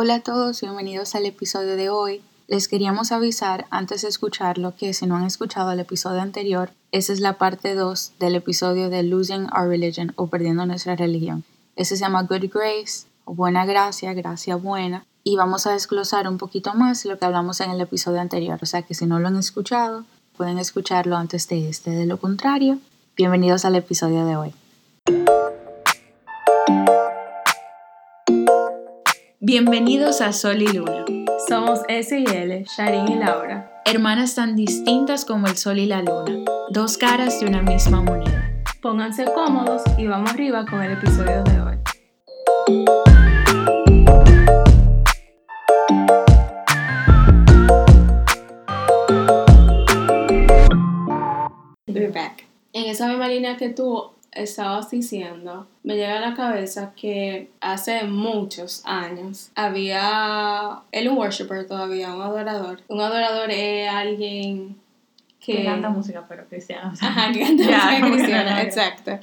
Hola a todos, bienvenidos al episodio de hoy. Les queríamos avisar antes de escucharlo que si no han escuchado el episodio anterior, esa es la parte 2 del episodio de Losing Our Religion o Perdiendo Nuestra Religión. Ese se llama Good Grace o Buena Gracia, Gracia Buena. Y vamos a desglosar un poquito más lo que hablamos en el episodio anterior. O sea que si no lo han escuchado, pueden escucharlo antes de este. De lo contrario, bienvenidos al episodio de hoy. Bienvenidos a Sol y Luna. Somos S y L, Sharin y Laura. Hermanas tan distintas como el sol y la luna, dos caras de una misma moneda. Pónganse cómodos y vamos arriba con el episodio de hoy. We're back. En esa misma línea que tú, estabas diciendo, me llega a la cabeza que hace muchos años había, él un worshiper todavía, un adorador. Un adorador es alguien que... Que canta música pero cristiana. Ajá, que canta música cristiana, exacto.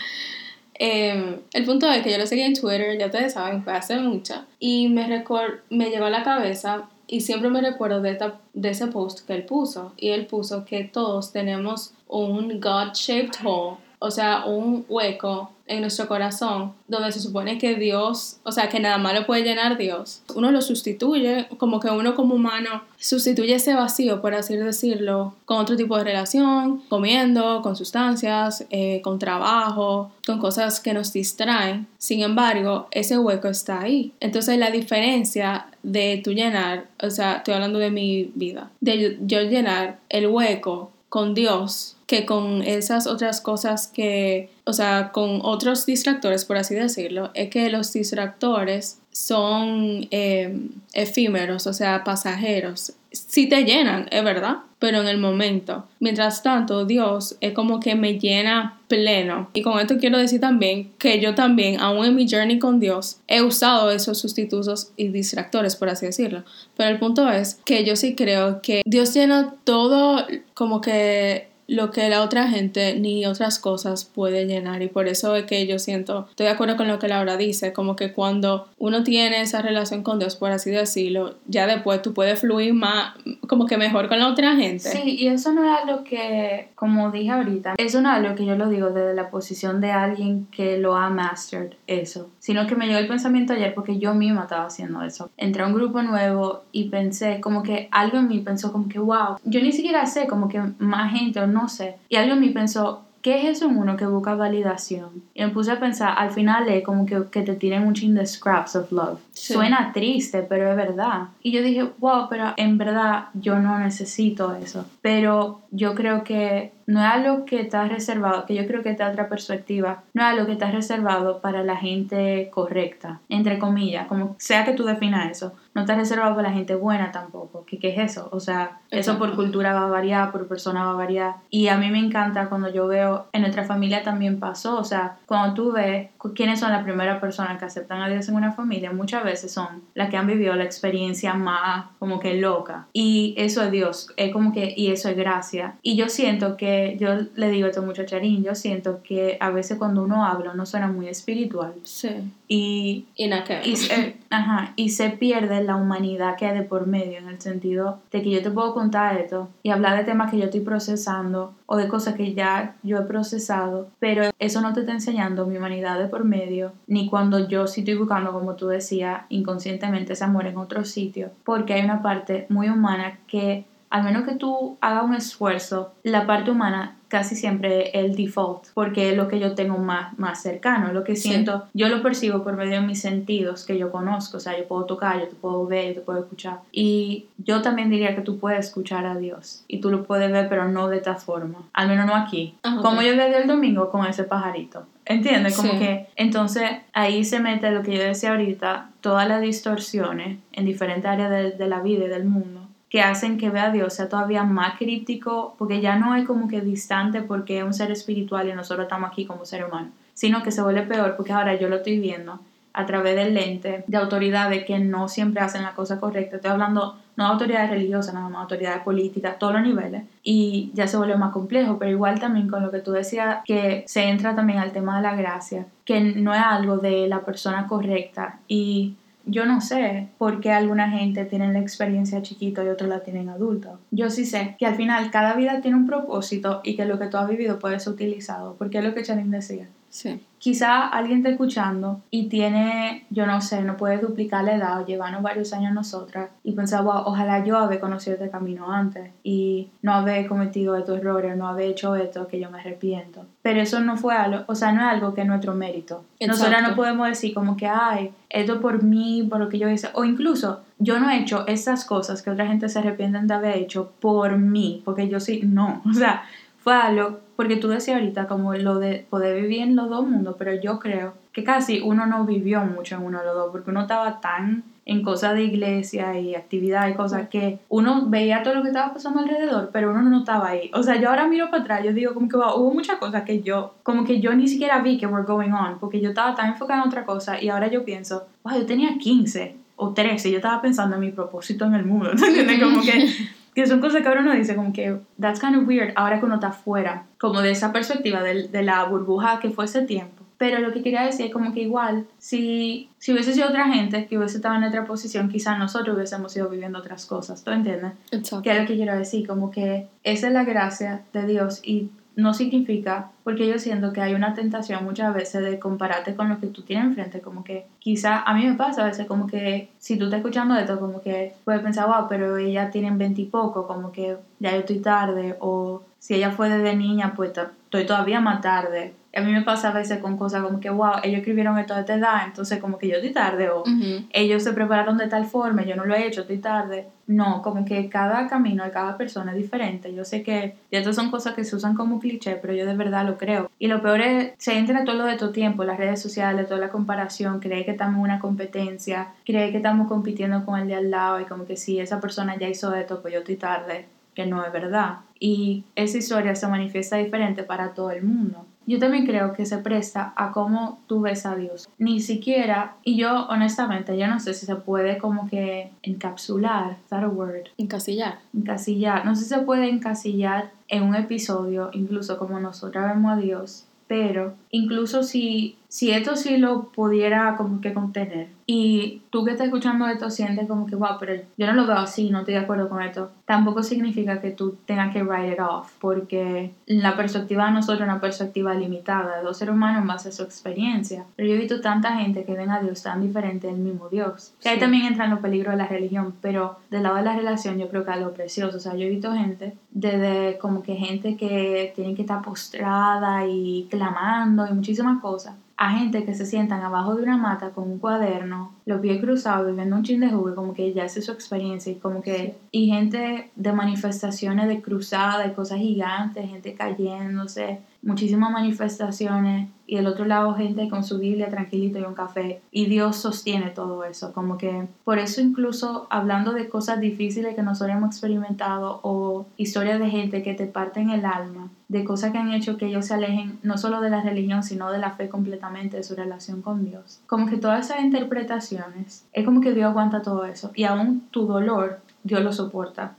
Eh, el punto es que yo lo seguí en Twitter, ya ustedes saben, fue hace mucho, y me, record, me llegó a la cabeza y siempre me recuerdo de, esta, de ese post que él puso, y él puso que todos tenemos un God-shaped hole o sea, un hueco en nuestro corazón donde se supone que Dios, o sea, que nada más lo puede llenar Dios. Uno lo sustituye, como que uno como humano sustituye ese vacío, por así decirlo, con otro tipo de relación, comiendo, con sustancias, eh, con trabajo, con cosas que nos distraen. Sin embargo, ese hueco está ahí. Entonces la diferencia de tu llenar, o sea, estoy hablando de mi vida, de yo llenar el hueco con Dios que con esas otras cosas que, o sea, con otros distractores, por así decirlo, es que los distractores son em, efímeros, o sea, pasajeros. Sí te llenan, es verdad, pero en el momento. Mientras tanto, Dios es como que me llena pleno. Y con esto quiero decir también que yo también, aún en mi journey con Dios, he usado esos sustitutos y distractores, por así decirlo. Pero el punto es que yo sí creo que Dios llena todo como que lo que la otra gente ni otras cosas puede llenar y por eso es que yo siento, estoy de acuerdo con lo que Laura dice, como que cuando uno tiene esa relación con Dios, por así decirlo, ya después tú puedes fluir más, como que mejor con la otra gente. Sí, y eso no es algo que, como dije ahorita, eso no es algo que yo lo digo desde la posición de alguien que lo ha mastered eso, sino que me llegó el pensamiento ayer porque yo misma estaba haciendo eso. Entré a un grupo nuevo y pensé como que algo en mí pensó como que wow, yo ni siquiera sé como que más gente no sé. Y algo en mí pensó, ¿qué es eso en uno que busca validación? Y me puse a pensar, al final es como que, que te tiren un chin de scraps of love. Suena triste, pero es verdad. Y yo dije, wow, pero en verdad yo no necesito eso. Pero yo creo que no es algo que está reservado, que yo creo que está otra perspectiva, no es algo que está reservado para la gente correcta, entre comillas, como sea que tú definas eso. No está reservado para la gente buena tampoco. ¿Qué, qué es eso? O sea, eso por cultura va a variar, por persona va a variar. Y a mí me encanta cuando yo veo, en nuestra familia también pasó, o sea, cuando tú ves quiénes son las primeras personas que aceptan a Dios en una familia, muchas veces son las que han vivido la experiencia más como que loca. Y eso es Dios, es como que, y eso es gracia. Y yo siento que, yo le digo esto mucho a Charín, yo siento que a veces cuando uno habla no suena muy espiritual. Sí. Y, y, y, se, ajá, y se pierde la humanidad que hay de por medio, en el sentido de que yo te puedo contar esto y hablar de temas que yo estoy procesando o de cosas que ya yo he procesado, pero eso no te está enseñando mi humanidad de por medio, ni cuando yo sí estoy buscando, como tú decías, inconscientemente ese amor en otro sitio, porque hay una parte muy humana que al menos que tú hagas un esfuerzo, la parte humana casi siempre el default, porque es lo que yo tengo más, más cercano, lo que siento, yo lo percibo por medio de mis sentidos que yo conozco, o sea, yo puedo tocar, yo te puedo ver, yo te puedo escuchar. Y yo también diría que tú puedes escuchar a Dios y tú lo puedes ver, pero no de esta forma, al menos no aquí. Ah, Como yo vi el domingo con ese pajarito. ¿Entiendes? Como que entonces ahí se mete lo que yo decía ahorita, todas las distorsiones en diferentes áreas de, de la vida y del mundo que hacen que vea a Dios sea todavía más críptico, porque ya no es como que distante porque es un ser espiritual y nosotros estamos aquí como ser humano, sino que se vuelve peor porque ahora yo lo estoy viendo a través del lente de autoridades que no siempre hacen la cosa correcta. Estoy hablando no de autoridades religiosas, nada más autoridades políticas, todos los niveles, y ya se vuelve más complejo, pero igual también con lo que tú decías, que se entra también al tema de la gracia, que no es algo de la persona correcta y yo no sé por qué alguna gente tiene la experiencia chiquito y otros la tienen adulto. Yo sí sé que al final cada vida tiene un propósito y que lo que tú has vivido puede ser utilizado, porque es lo que Chanin decía. Sí. Quizá alguien está escuchando y tiene, yo no sé, no puede duplicar la edad o llevarnos varios años nosotras y pensar, wow, ojalá yo haber conocido este camino antes y no haber cometido estos errores, no haber hecho esto que yo me arrepiento. Pero eso no fue algo, o sea, no es algo que es nuestro mérito. Nosotras no podemos decir como que, ay, esto por mí, por lo que yo hice, o incluso yo no he hecho esas cosas que otra gente se arrepienten de haber hecho por mí, porque yo sí, no, o sea, fue algo, porque tú decías ahorita como lo de poder vivir en los dos mundos, pero yo creo que casi uno no vivió mucho en uno de los dos, porque uno estaba tan en cosas de iglesia y actividad y cosas que uno veía todo lo que estaba pasando alrededor, pero uno no estaba ahí. O sea, yo ahora miro para atrás, yo digo como que hubo muchas cosas que yo, como que yo ni siquiera vi que were going on, porque yo estaba tan enfocada en otra cosa y ahora yo pienso, wow, yo tenía 15 o 13, yo estaba pensando en mi propósito en el mundo, ¿entiendes? Como que que son cosas que ahora uno dice como que that's kind of weird ahora que uno está fuera como de esa perspectiva de, de la burbuja que fue ese tiempo pero lo que quería decir es como que igual, si, si hubiese sido otra gente que hubiese estado en otra posición, quizás nosotros hubiésemos ido viviendo otras cosas. ¿Tú entiendes? Exacto. Que es lo que quiero decir, como que esa es la gracia de Dios y no significa, porque yo siento que hay una tentación muchas veces de compararte con lo que tú tienes enfrente, como que quizá a mí me pasa a veces como que si tú estás escuchando esto, como que puedes pensar, wow, pero ella tiene veintipoco, como que ya yo estoy tarde, o si ella fue desde niña, pues estoy todavía más tarde. A mí me pasa a veces con cosas como que, wow, ellos escribieron esto de esta edad, entonces como que yo estoy tarde, o ellos se prepararon de tal forma, yo no lo he hecho, estoy tarde. No, como que cada camino de cada persona es diferente. Yo sé que y estas son cosas que se usan como cliché, pero yo de verdad lo creo. Y lo peor es, se entra todo lo de tu tiempo, las redes sociales, toda la comparación, cree que estamos en una competencia, cree que estamos compitiendo con el de al lado y como que si esa persona ya hizo esto, pues yo estoy tarde, que no es verdad. Y esa historia se manifiesta diferente para todo el mundo yo también creo que se presta a cómo tú ves a Dios. Ni siquiera, y yo honestamente, yo no sé si se puede como que encapsular, ¿es that a word? Encasillar. Encasillar. No sé si se puede encasillar en un episodio, incluso como nosotros vemos a Dios, pero incluso si, si esto sí lo pudiera como que contener, y tú que estás escuchando esto sientes como que, wow, pero yo no lo veo así, no estoy de acuerdo con esto, tampoco significa que tú tengas que write it off, porque la perspectiva de nosotros es una perspectiva limitada, de dos seres humanos en base a su experiencia. Pero yo he visto tanta gente que ven a Dios tan diferente del mismo Dios. Que ahí también entran los peligros de la religión, pero del lado de la relación yo creo que es algo precioso. O sea, yo he visto gente, desde como que gente que tiene que estar postrada y clamando y muchísimas cosas. A gente que se sientan abajo de una mata con un cuaderno, los pies cruzados, viviendo un chin de jugo, como que ya hace su experiencia, y como que, y gente de manifestaciones de cruzada, de cosas gigantes, gente cayéndose, muchísimas manifestaciones y del otro lado gente con su Biblia tranquilito y un café y Dios sostiene todo eso como que por eso incluso hablando de cosas difíciles que nosotros hemos experimentado o historias de gente que te parten el alma de cosas que han hecho que ellos se alejen no solo de la religión sino de la fe completamente de su relación con Dios. Como que todas esas es como que Dios aguanta todo eso y aún tu dolor Dios lo soporta.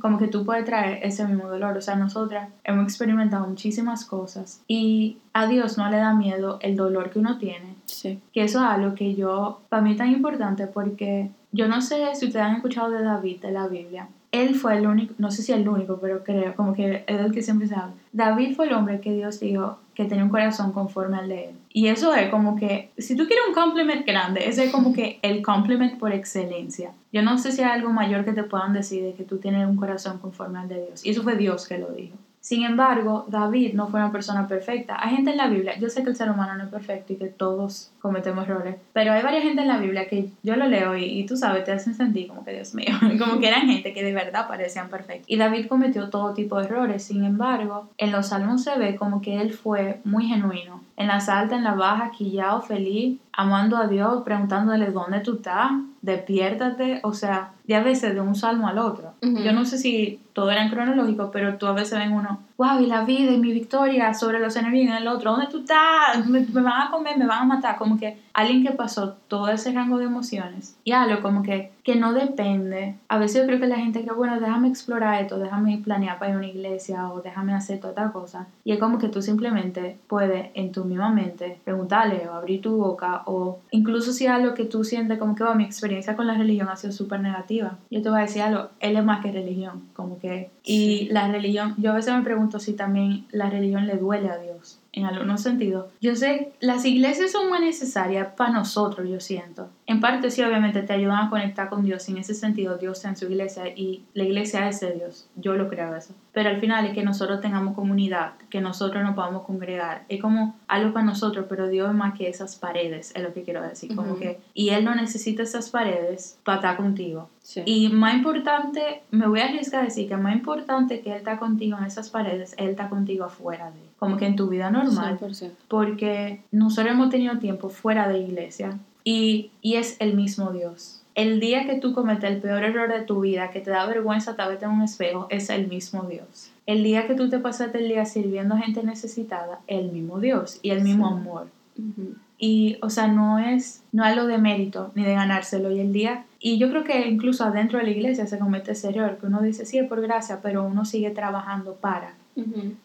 Como que tú puedes traer ese mismo dolor. O sea, nosotras hemos experimentado muchísimas cosas y a Dios no le da miedo el dolor que uno tiene. Sí. Que eso es algo que yo, para mí es tan importante porque yo no sé si ustedes han escuchado de David, de la Biblia. Él fue el único, no sé si el único, pero creo, como que es el que siempre se habla. David fue el hombre que Dios dijo que tenía un corazón conforme al de él. Y eso es como que, si tú quieres un compliment grande, ese es como que el compliment por excelencia. Yo no sé si hay algo mayor que te puedan decir de que tú tienes un corazón conforme al de Dios. Y eso fue Dios que lo dijo. Sin embargo, David no fue una persona perfecta. Hay gente en la Biblia, yo sé que el ser humano no es perfecto y que todos cometemos errores, pero hay varias gente en la Biblia que yo lo leo y, tú sabes, te hacen sentir como que Dios mío, como que eran gente que de verdad parecían perfectos. Y David cometió todo tipo de errores, sin embargo, en los salmos se ve como que él fue muy genuino. En la alta, en la baja, quillado, feliz, amando a Dios, preguntándole dónde tú estás, despiértate, o sea, de a veces de un salmo al otro. Yo no sé si todo era en cronológico, pero tú a veces ven uno, wow, y la vida y mi victoria sobre los enemigos en el otro, ¿dónde tú estás? Me, me, van a comer, me van a matar. Como que alguien que pasó todo ese rango de emociones y algo como que, que no depende. A veces yo creo que la gente que, bueno, déjame explorar esto, déjame planear para ir a una iglesia o déjame hacer toda esta cosa. Y es como que tú simplemente puedes en tu misma mente preguntarle o abrir tu boca o incluso si algo que tú sientes como que, oh, mi experiencia con la religión ha sido súper negativa. Yo te voy a decir algo, él es más que religión, como que... Y la religión, yo a veces me pregunto si también la religión le duele a Dios en algunos sentidos. Yo sé, las iglesias son muy necesarias para nosotros, yo siento. En parte sí, obviamente te ayudan a conectar con Dios. En ese sentido, Dios está en su iglesia y la iglesia es de Dios. Yo lo creo eso. Pero al final es que nosotros tengamos comunidad, que nosotros nos podamos congregar. Es como algo para nosotros, pero Dios es más que esas paredes, es lo que quiero decir. Como que, y Él no necesita esas paredes para estar contigo. Y más importante, me voy a arriesgar a decir que más importante que Él está contigo en esas paredes, Él está contigo afuera de como que en tu vida normal. Porque nosotros hemos tenido tiempo fuera de iglesia y, y es el mismo Dios. El día que tú cometes el peor error de tu vida, que te da vergüenza verte en un espejo, es el mismo Dios. El día que tú te pasaste el día sirviendo a gente necesitada, el mismo Dios y el mismo amor. Y, o sea, no es, no algo de mérito ni de ganárselo. Y el día, y yo creo que incluso adentro de la iglesia se comete ese error, que uno dice, sí, es por gracia, pero uno sigue trabajando para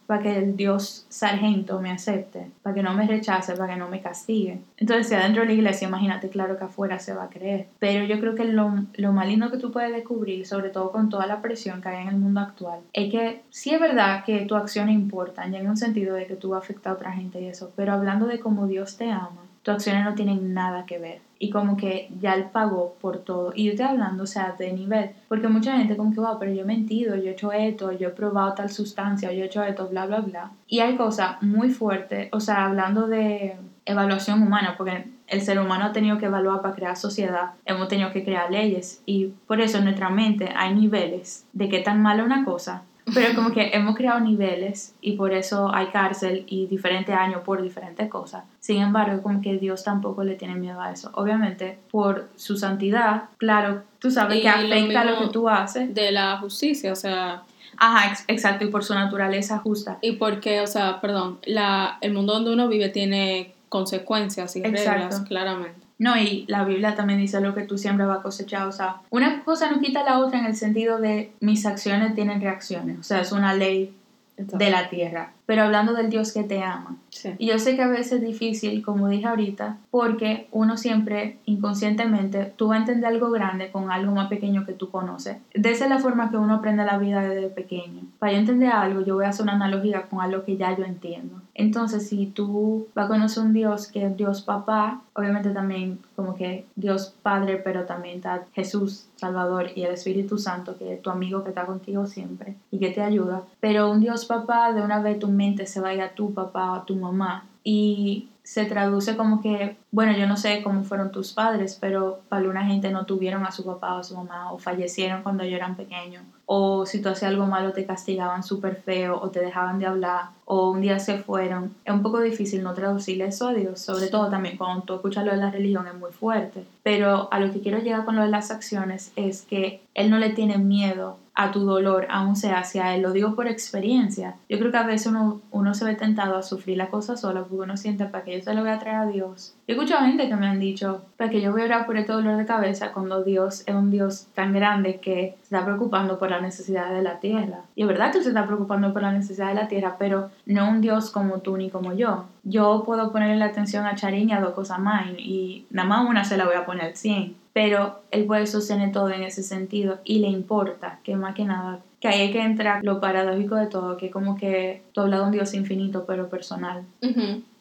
para que el Dios sargento me acepte, para que no me rechace, para que no me castigue. Entonces, si adentro de la iglesia, imagínate, claro que afuera se va a creer. Pero yo creo que lo, lo más que tú puedes descubrir, sobre todo con toda la presión que hay en el mundo actual, es que sí es verdad que tu acción importa, y en un sentido de que tú afectas a otra gente y eso, pero hablando de cómo Dios te ama, tus acciones no tienen nada que ver. Y como que ya él pagó por todo. Y yo estoy hablando, o sea, de nivel. Porque mucha gente como que, wow, pero yo he mentido, yo he hecho esto, yo he probado tal sustancia, yo he hecho esto, bla, bla, bla. Y hay cosas muy fuertes, o sea, hablando de evaluación humana, porque el ser humano ha tenido que evaluar para crear sociedad, hemos tenido que crear leyes. Y por eso en nuestra mente hay niveles de qué tan mala una cosa pero como que hemos creado niveles y por eso hay cárcel y diferente año por diferentes cosas. Sin embargo, como que Dios tampoco le tiene miedo a eso. Obviamente, por su santidad, claro, tú sabes que afecta lo, que tú haces. De la justicia, o sea... Ajá, exacto, y por su naturaleza justa. Y porque, o sea, perdón, la, el mundo donde uno vive tiene consecuencias y reglas, claramente. No, y la Biblia también dice lo que tú siempre vas a cosechar. O sea, una cosa no quita la otra en el sentido de mis acciones tienen reacciones. O sea, es una ley de la tierra pero hablando del Dios que te ama. Y yo sé que a veces es difícil, como dije ahorita, porque uno siempre inconscientemente, tú vas a entender algo grande con algo más pequeño que tú conoces. De esa es la forma que uno aprende la vida desde pequeño. Para yo entender algo, yo voy a hacer una analogía con algo que ya yo entiendo. Entonces, si tú vas a conocer un Dios que es Dios papá, obviamente también como que Dios Padre, pero también está Jesús Salvador y el Espíritu Santo, que es tu amigo que está contigo siempre y que te ayuda. Pero un Dios papá, de una vez tu se vaya a tu papá o tu mamá y se traduce como que, bueno, yo no sé cómo fueron tus padres, pero para alguna gente no tuvieron a su papá o a su mamá o fallecieron cuando ellos eran pequeños o si tú hacías algo malo te castigaban súper feo o te dejaban de hablar o un día se fueron. Es un poco difícil no traducirle eso a Dios, sobre todo también cuando tú escuchas lo de la religión es muy fuerte. Pero a lo que quiero llegar con lo de las acciones es que Él no le tiene miedo a tu dolor, aún sea hacia Él. Lo digo por experiencia. Yo creo que a veces uno, uno se ve tentado a sufrir la cosa sola porque uno siente para que yo se lo voy a traer a Dios. Yo he escuchado gente que me han dicho para que yo voy a orar por este dolor de cabeza cuando Dios es un Dios tan grande que se está preocupando por la necesidad de la tierra. Y es verdad que se está preocupando por la necesidad de la tierra, pero no un Dios como tú ni como yo. Yo puedo ponerle la atención a Charín y a dos cosas más y nada más una se la voy a poner 100. Pero él puede sostener todo en ese sentido y le importa que más que nada que ahí hay que entrar lo paradójico de todo, que como que tú hablas de un Dios infinito pero personal.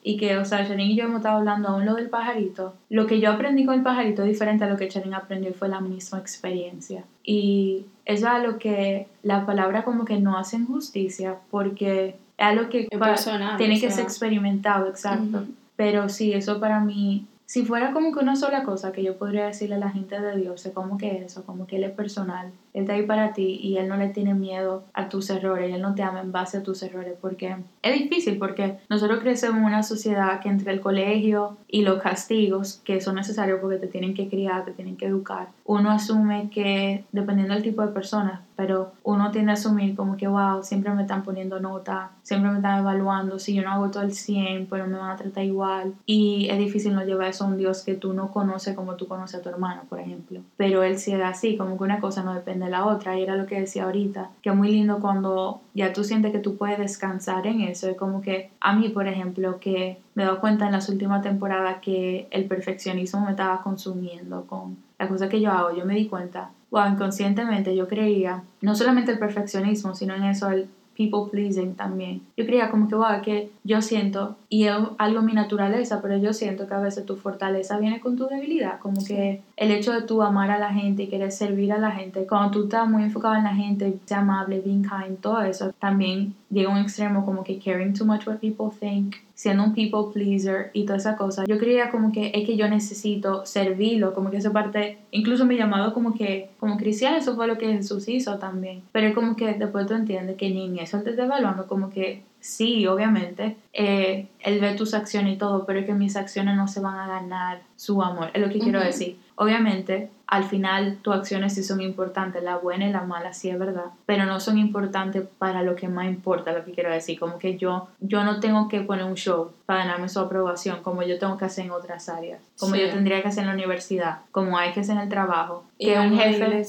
Y que, o sea, Charín y yo hemos estado hablando aún lo del pajarito. Lo que yo aprendí con el pajarito es diferente a lo que Charín aprendió y fue la misma experiencia. Y eso es algo que la palabra como que no hace justicia porque es algo que tiene que ser experimentado, exacto. Pero sí, eso para mí si fuera como que una sola cosa que yo podría decirle a la gente de Dios, es como que eso, como que Él es personal, Él está ahí para ti y Él no le tiene miedo a tus errores, Él no te ama en base a tus errores, porque es difícil, porque nosotros crecemos en una sociedad que entre el colegio y los castigos, que son necesarios porque te tienen que criar, te tienen que educar, uno asume que, dependiendo del tipo de persona, pero uno tiende a asumir como que, wow, siempre me están poniendo nota, siempre me están evaluando, si yo no hago todo el 100, pero me van a tratar igual. Y es difícil no llevar eso a un Dios que tú no conoces como tú conoces a tu hermano, por ejemplo. Pero él sí era así, como que una cosa no depende la otra. Y era lo que decía ahorita, que muy lindo cuando ya tú sientes que tú puedes descansar en eso. Es como que a mí, por ejemplo, que me he dado cuenta en las últimas temporadas que el perfeccionismo me estaba consumiendo con la cosa que yo hago. Yo me di cuenta wow, inconscientemente yo creía, no solamente el perfeccionismo, sino en eso el people pleasing también. Yo creía como que, wow, que yo siento, y es algo mi naturaleza, pero yo siento que a veces tu fortaleza viene con tu debilidad, como que el hecho de tú amar a la gente y querer servir a la gente, cuando tú estás muy enfocado en la gente, ser amable, being kind, todo eso, también llega a un extremo como que caring too much what people think, siendo un people pleaser y toda esa cosa. Yo creía como que es que yo necesito servirlo, como que esa parte, incluso mi llamado como que, como cristiano, eso fue lo que Jesús hizo también. Pero es como que después tú entiendes que ni eso te está evaluando, como que sí, obviamente, eh, él ve tus acciones y todo, pero es que mis acciones no se van a ganar su amor, es lo que quiero decir. Obviamente, al final tus acciones sí son importantes, la buena y la mala sí es verdad, pero no son importantes para lo que más importa, lo que quiero decir, como que yo, yo no tengo que poner un show para ganarme su aprobación, como yo tengo que hacer en otras áreas, como yo tendría que hacer en la universidad, como hay que hacer en el trabajo, y que un jefe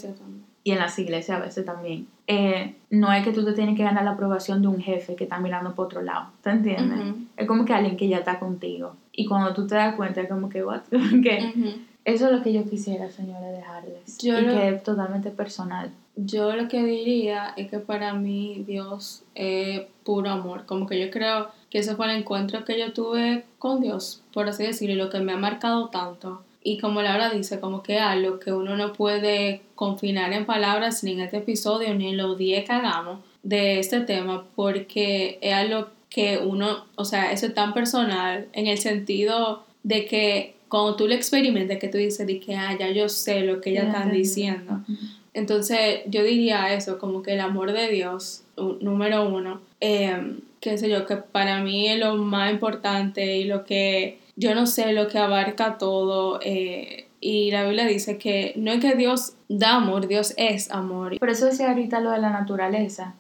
y en las iglesias a veces también. Eh, no es que tú te tienes que ganar la aprobación de un jefe que está mirando por otro lado, ¿te entiendes? Es como que alguien que ya está contigo. Y cuando tú te das cuenta, es como que, what? que Eso es lo que yo quisiera, señora, dejarles. y que es totalmente personal. Yo lo que diría es que para mí Dios es puro amor. Como que yo creo que ese fue el encuentro que yo tuve con Dios, por así decirlo, y lo que me ha marcado tanto y como Laura dice, como que algo que uno no puede confinar en palabras ni en este episodio ni en los 10 que hagamos de este tema, porque es algo que uno, o sea, eso es tan personal en el sentido de que cuando tú lo experimentas, que tú dices, de que, ah, ya yo sé lo que ellas están diciendo. Entonces, yo diría eso, como que el amor de Dios, número uno, eh, qué sé yo, que para mí es lo más importante y lo que yo no sé lo que abarca todo. Eh, y la Biblia dice que no es que Dios da amor, Dios es amor. Por eso decía ahorita lo de la naturaleza.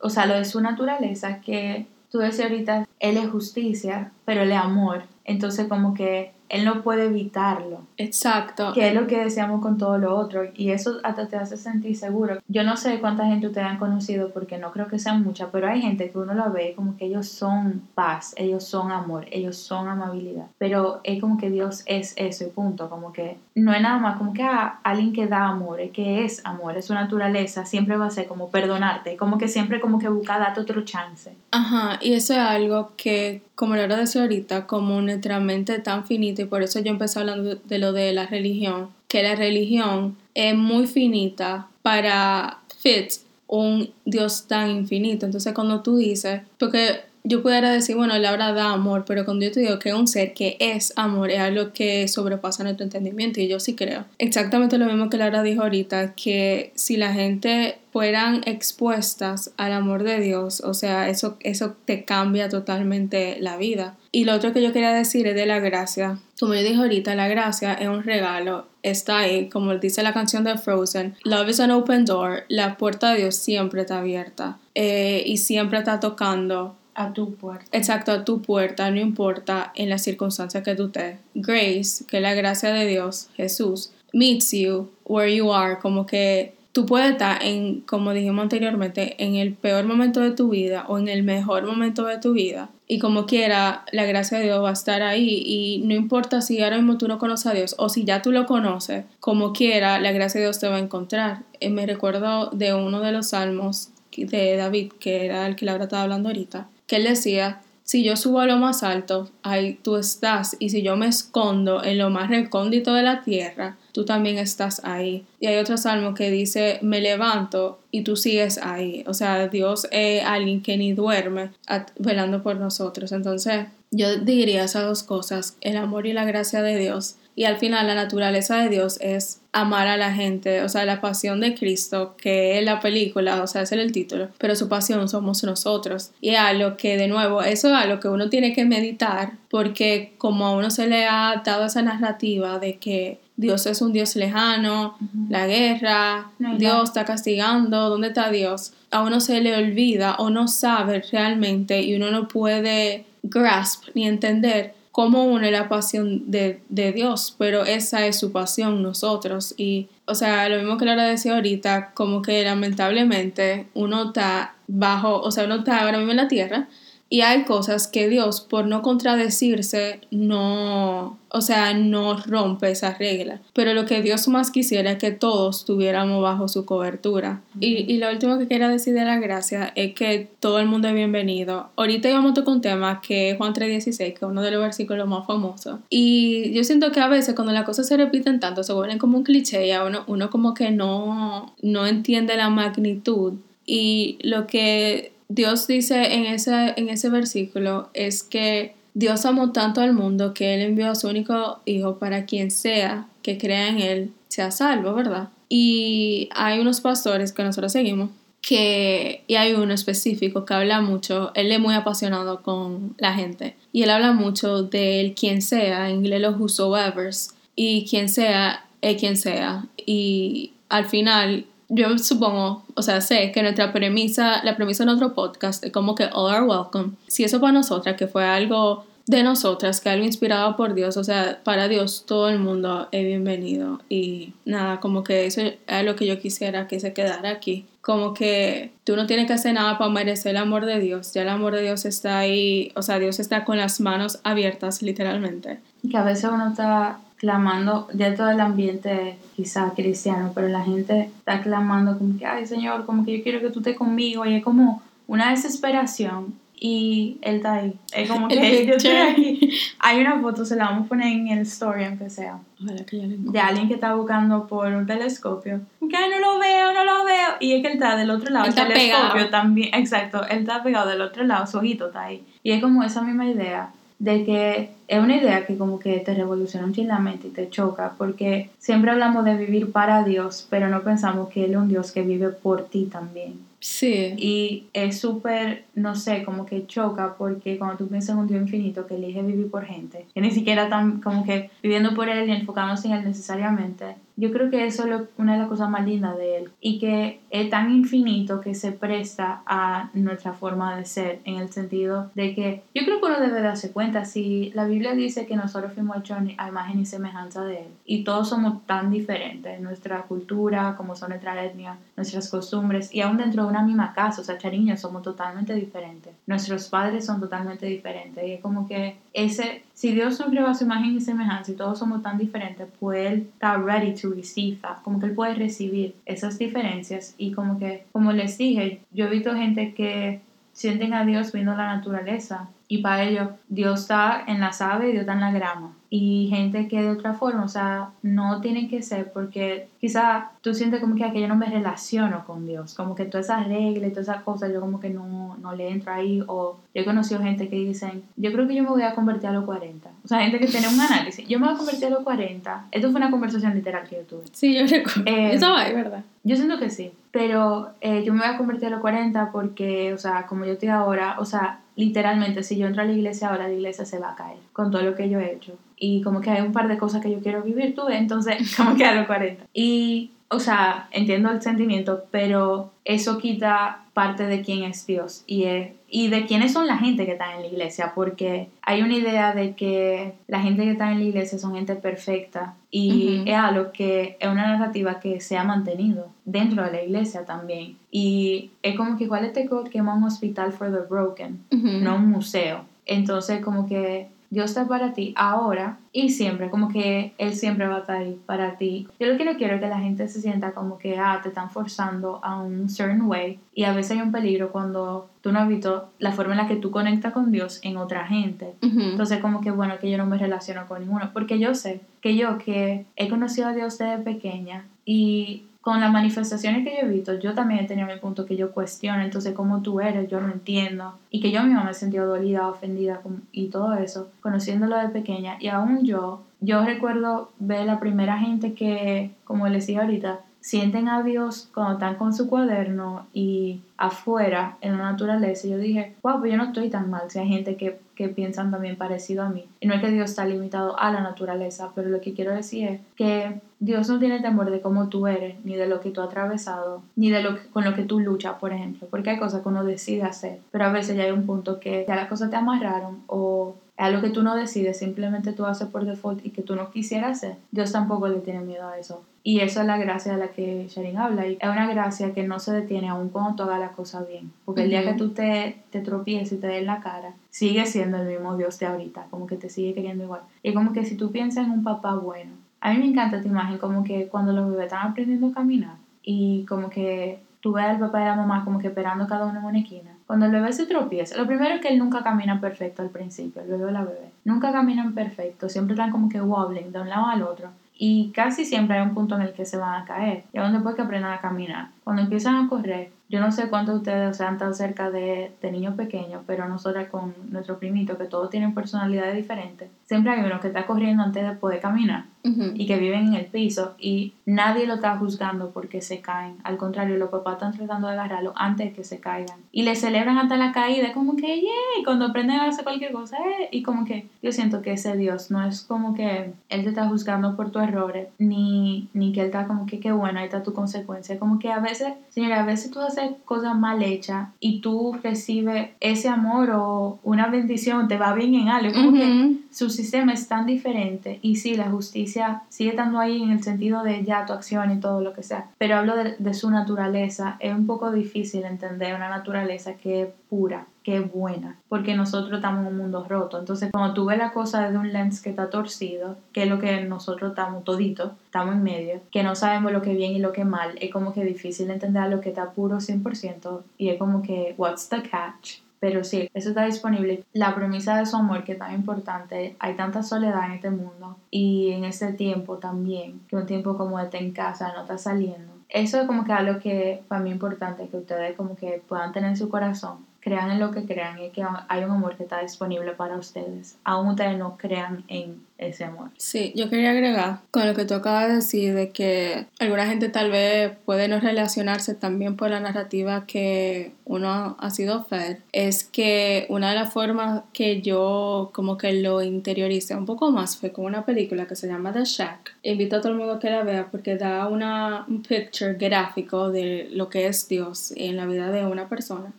O sea, lo de su naturaleza, que tú decías ahorita, Él es justicia, pero Él es amor. Entonces como que él no puede evitarlo. Exacto. Que es lo que deseamos con todo lo otro. Y eso hasta te hace sentir seguro. Yo no sé cuánta gente ustedes han conocido, porque no creo que sean muchas, pero hay gente que uno lo ve como que ellos son paz, ellos son amor, ellos son amabilidad. Pero es como que Dios es eso y punto. Como que no es nada más como que ah, alguien que da amor, es que es amor, es su naturaleza, siempre va a ser como perdonarte, como que siempre como que busca darte otro chance. Ajá, y eso es algo que, como lo decía ahorita, como nuestra mente tan finita y por eso yo empecé hablando de lo de la religión, que la religión es muy finita para fit un Dios tan infinito. Entonces cuando tú dices, porque yo pudiera decir, bueno, Laura da amor, pero cuando yo te digo que un ser que es amor, es algo que sobrepasa nuestro entendimiento y yo sí creo. Exactamente lo mismo que Laura dijo ahorita, que si la gente fueran expuestas al amor de Dios, o sea, eso, eso te cambia totalmente la vida. Y lo otro que yo quería decir es de la gracia. Como yo dije ahorita, la gracia es un regalo, está ahí, como dice la canción de Frozen, Love is an open door, la puerta de Dios siempre está abierta eh, y siempre está tocando a tu puerta. Exacto, a tu puerta, no importa en las circunstancias que tú estés. Grace, que es la gracia de Dios, Jesús, meets you where you are, como que tú puedes estar en, como dijimos anteriormente, en el peor momento de tu vida o en el mejor momento de tu vida. Y como quiera, la gracia de Dios va a estar ahí. Y no importa si ahora mismo tú no conoces a Dios o si ya tú lo conoces, como quiera, la gracia de Dios te va a encontrar. Eh, me recuerdo de uno de los salmos de David, que era el que Laura estaba hablando ahorita, que él decía, si yo subo a lo más alto, ahí tú estás, y si yo me escondo en lo más recóndito de la tierra, tú también estás ahí. Y hay otro salmo que dice, me levanto y tú sigues ahí. O sea, Dios es alguien que ni duerme velando por nosotros. Entonces, yo diría esas dos cosas, el amor y la gracia de Dios. Y al final la naturaleza de Dios es amar a la gente, o sea, la pasión de Cristo, que es la película, o sea, ese es el título, pero su pasión somos nosotros. Y a lo que, de nuevo, eso es a lo que uno tiene que meditar, porque como a uno se le ha dado esa narrativa de que Dios es un Dios lejano, la guerra, Dios está castigando, ¿dónde está Dios? A uno se le olvida o no sabe realmente y uno no puede grasp ni entender cómo une la pasión de, Dios, pero esa es su pasión nosotros. Y, o sea, lo mismo que le decía ahorita, como que lamentablemente uno está bajo, o sea, uno está ahora mismo en la tierra, y hay cosas que Dios, por no contradecirse, no, o sea, no rompe esa regla. Pero lo que Dios más quisiera es que todos estuviéramos bajo su cobertura. y, y, lo último que quería decir de la gracia es que todo el mundo es bienvenido. Ahorita íbamos a tocar un tema que es Juan 3.16, que es uno de los versículos más famosos. Y yo siento que a veces cuando las cosas se repiten tanto, se vuelven como un cliché y a uno, uno como que no, no entiende la magnitud. Y lo que Dios dice en ese, en ese versículo es que Dios amó tanto al mundo que Él envió a su único Hijo para quien sea que crea en Él sea salvo, ¿verdad? Y hay unos pastores que nosotros seguimos que, y hay uno específico que habla mucho, él es muy apasionado con la gente, y él habla mucho del quien sea, en inglés los whosoevers, y quien sea es quien sea, y al final yo supongo, o sea, sé que nuestra premisa, la premisa de nuestro podcast es como que all are welcome. Si eso para nosotras, que fue algo de nosotras, que algo inspirado por Dios, o sea, para Dios todo el mundo es bienvenido. Y nada, como que eso es lo que yo quisiera que se quedara aquí. Como que tú no tienes que hacer nada para merecer el amor de Dios. Ya el amor de Dios está ahí, o sea, Dios está con las manos abiertas literalmente. Que a veces uno está clamando, ya todo el ambiente quizá cristiano, pero la gente está clamando como que, ay Señor, como que yo quiero que tú estés conmigo y es como una desesperación y él está ahí. Es como que yo estoy aquí. Hay una foto, se la vamos a poner en el story, aunque sea. de alguien que está buscando por un telescopio. Que no lo veo, no lo veo. Y es que él está del otro lado. el telescopio también. Exacto, él está pegado del otro lado, su ojito está ahí. Y es como esa misma idea de que es una idea que como que te revoluciona un la mente y te choca porque siempre hablamos de vivir para Dios, pero no pensamos que Él es un Dios que vive por ti también. Sí. Y es súper, no sé, como que choca porque cuando tú piensas en un Dios infinito que elige vivir por gente, que ni siquiera están como que viviendo por Él y enfocándose en Él necesariamente, yo creo que eso es una de las cosas más lindas de Él y que es tan infinito que se presta a nuestra forma de ser en el sentido de que yo creo que uno debe darse cuenta si la Biblia dice que nosotros fuimos hechos a imagen y semejanza de Él y todos somos tan diferentes, nuestra cultura, como son nuestra etnia, nuestras costumbres y aún dentro de una misma casa, o sea, chariños somos totalmente diferentes, nuestros padres son totalmente diferentes y es como que ese, si Dios nos creó a su imagen y semejanza y todos somos tan diferentes, pues Él está ready to receive that, como que Él puede recibir esas diferencias y como que, como les dije, yo he visto gente que sienten a Dios viendo la naturaleza y para ello Dios está en las aves y Dios está en la grama y gente que de otra forma, o sea, no tiene que ser porque quizá tú sientes como que aquí yo no me relaciono con Dios, como que todas esas reglas todas esas cosas yo como que no, no le entro ahí o yo he conocido gente que dicen, yo creo que yo me voy a convertir a los 40, o sea, gente que tiene un análisis, yo me voy a convertir a los 40, esto fue una conversación literal que yo tuve. Sí, yo recuerdo, eh, eso va, ¿verdad? Yo siento que sí, pero eh, yo me voy a convertir a los 40 porque, o sea, como yo estoy ahora, o sea, literalmente si yo entro a la iglesia ahora, la iglesia se va a caer con todo lo que yo he hecho y como que hay un par de cosas que yo quiero vivir, tuve, entonces como que a los 40. Y, o sea, entiendo el sentimiento, pero eso quita parte de quién es Dios y, y de quiénes son la gente que está en la iglesia, porque hay una idea de que la gente que está en la iglesia son gente perfecta y es algo que es una narrativa que se ha mantenido dentro de la iglesia también. Y es como que igual este code que un hospital for the broken, no un museo. Entonces como que Dios está para ti ahora y siempre, como que Él siempre va a estar ahí para ti. Yo lo que no quiero es que la gente se sienta como que, ah, te están forzando a un certain way y a veces hay un peligro cuando tú no has visto la forma en la que tú conectas con Dios en otra gente. Entonces, como que, bueno, que yo no me relaciono con ninguno, porque yo sé que yo que he conocido a Dios desde pequeña y con las manifestaciones que yo he visto, yo también he tenido mi punto que yo cuestiono, entonces cómo tú eres, yo no entiendo, y que yo misma me he sentido dolida, ofendida y todo eso, conociéndolo de pequeña, y aún yo, yo recuerdo ver la primera gente que, como les decía ahorita, sienten a Dios cuando están con su cuaderno y afuera, en la naturaleza. yo dije, wow, pues yo no estoy tan mal si hay gente que, que piensan también parecido a mí. Y no es que Dios está limitado a la naturaleza, pero lo que quiero decir es que Dios no tiene temor de cómo tú eres, ni de lo que tú has atravesado, ni de lo que, con lo que tú luchas, por ejemplo, porque hay cosas que uno decide hacer, pero a veces ya hay un punto que ya las cosas te amarraron o algo que tú no decides, simplemente tú haces por default y que tú no quisieras hacer. Dios tampoco le tiene miedo a eso. Y eso es la gracia de la que Sharin habla. Y es una gracia que no se detiene aún cuando tú hagas la cosa bien. Porque el día que tú te, te tropieces y te des la cara, sigue siendo el mismo Dios de ahorita. Como que te sigue queriendo igual. Y como que si tú piensas en un papá bueno. A mí me encanta esta imagen como que cuando los bebés están aprendiendo a caminar y como que tú ves al papá y la mamá como que esperando cada uno en una esquina. Cuando el bebé se tropieza, lo primero es que él nunca camina perfecto al principio, el bebé la bebé. Nunca caminan perfecto, siempre están como que wobbling de un lado al otro y casi siempre hay un punto en el que se van a caer. Y aún después que aprendan a caminar. Cuando empiezan a correr, yo no sé cuántos de ustedes han estado cerca de, de, niños pequeños, pero nosotros con nuestro primito, que todos tienen personalidades diferentes, siempre hay uno que está corriendo antes de poder caminar y que viven en el piso y nadie lo está juzgando porque se caen. Al contrario, los papás están tratando de agarrarlo antes de que se caigan. Y le celebran hasta la caída, como que, yeah, cuando aprenden a hacer cualquier cosa, eh, y como que yo siento que ese Dios no es como que Él te está juzgando por tus errores, ni, ni que Él está como que, qué bueno, ahí está tu consecuencia. Como que a veces, señora, a veces tú haces cosas mal hechas y tú recibes ese amor o una bendición, te va bien en algo. Como que su sistema es tan diferente y sí, la justicia sigue estando ahí en el sentido de ya tu acción y todo lo que sea, pero hablo de, de su naturaleza. Es un poco difícil entender una naturaleza que es pura, que buena, porque nosotros estamos en un mundo roto. Entonces, cuando tú ves la cosa desde un lens que está torcido, que es lo que nosotros estamos toditos, estamos en medio, que no sabemos lo que es bien y lo que es mal, es como que difícil entender lo que está puro 100% y es como que, what's the catch? Pero sí, eso está disponible. La premisa de su amor, que es tan importante, hay tanta soledad en este mundo y en este tiempo también, que un tiempo como este en casa no está saliendo. Eso es como que algo que para mí es importante, que ustedes como que puedan tener en su corazón, crean en lo que crean y que hay un amor que está disponible para ustedes, aún ustedes no crean en ese amor. Sí, yo quería agregar con lo que tú acabas de decir de que alguna gente tal vez puede no relacionarse también por la narrativa que uno ha sido fed, es que una de las formas que yo como que lo interioricé un poco más fue con una película que se llama The Shack. Invito a todo el mundo que la vea porque da una, un picture gráfico de lo que es Dios en la vida de una persona.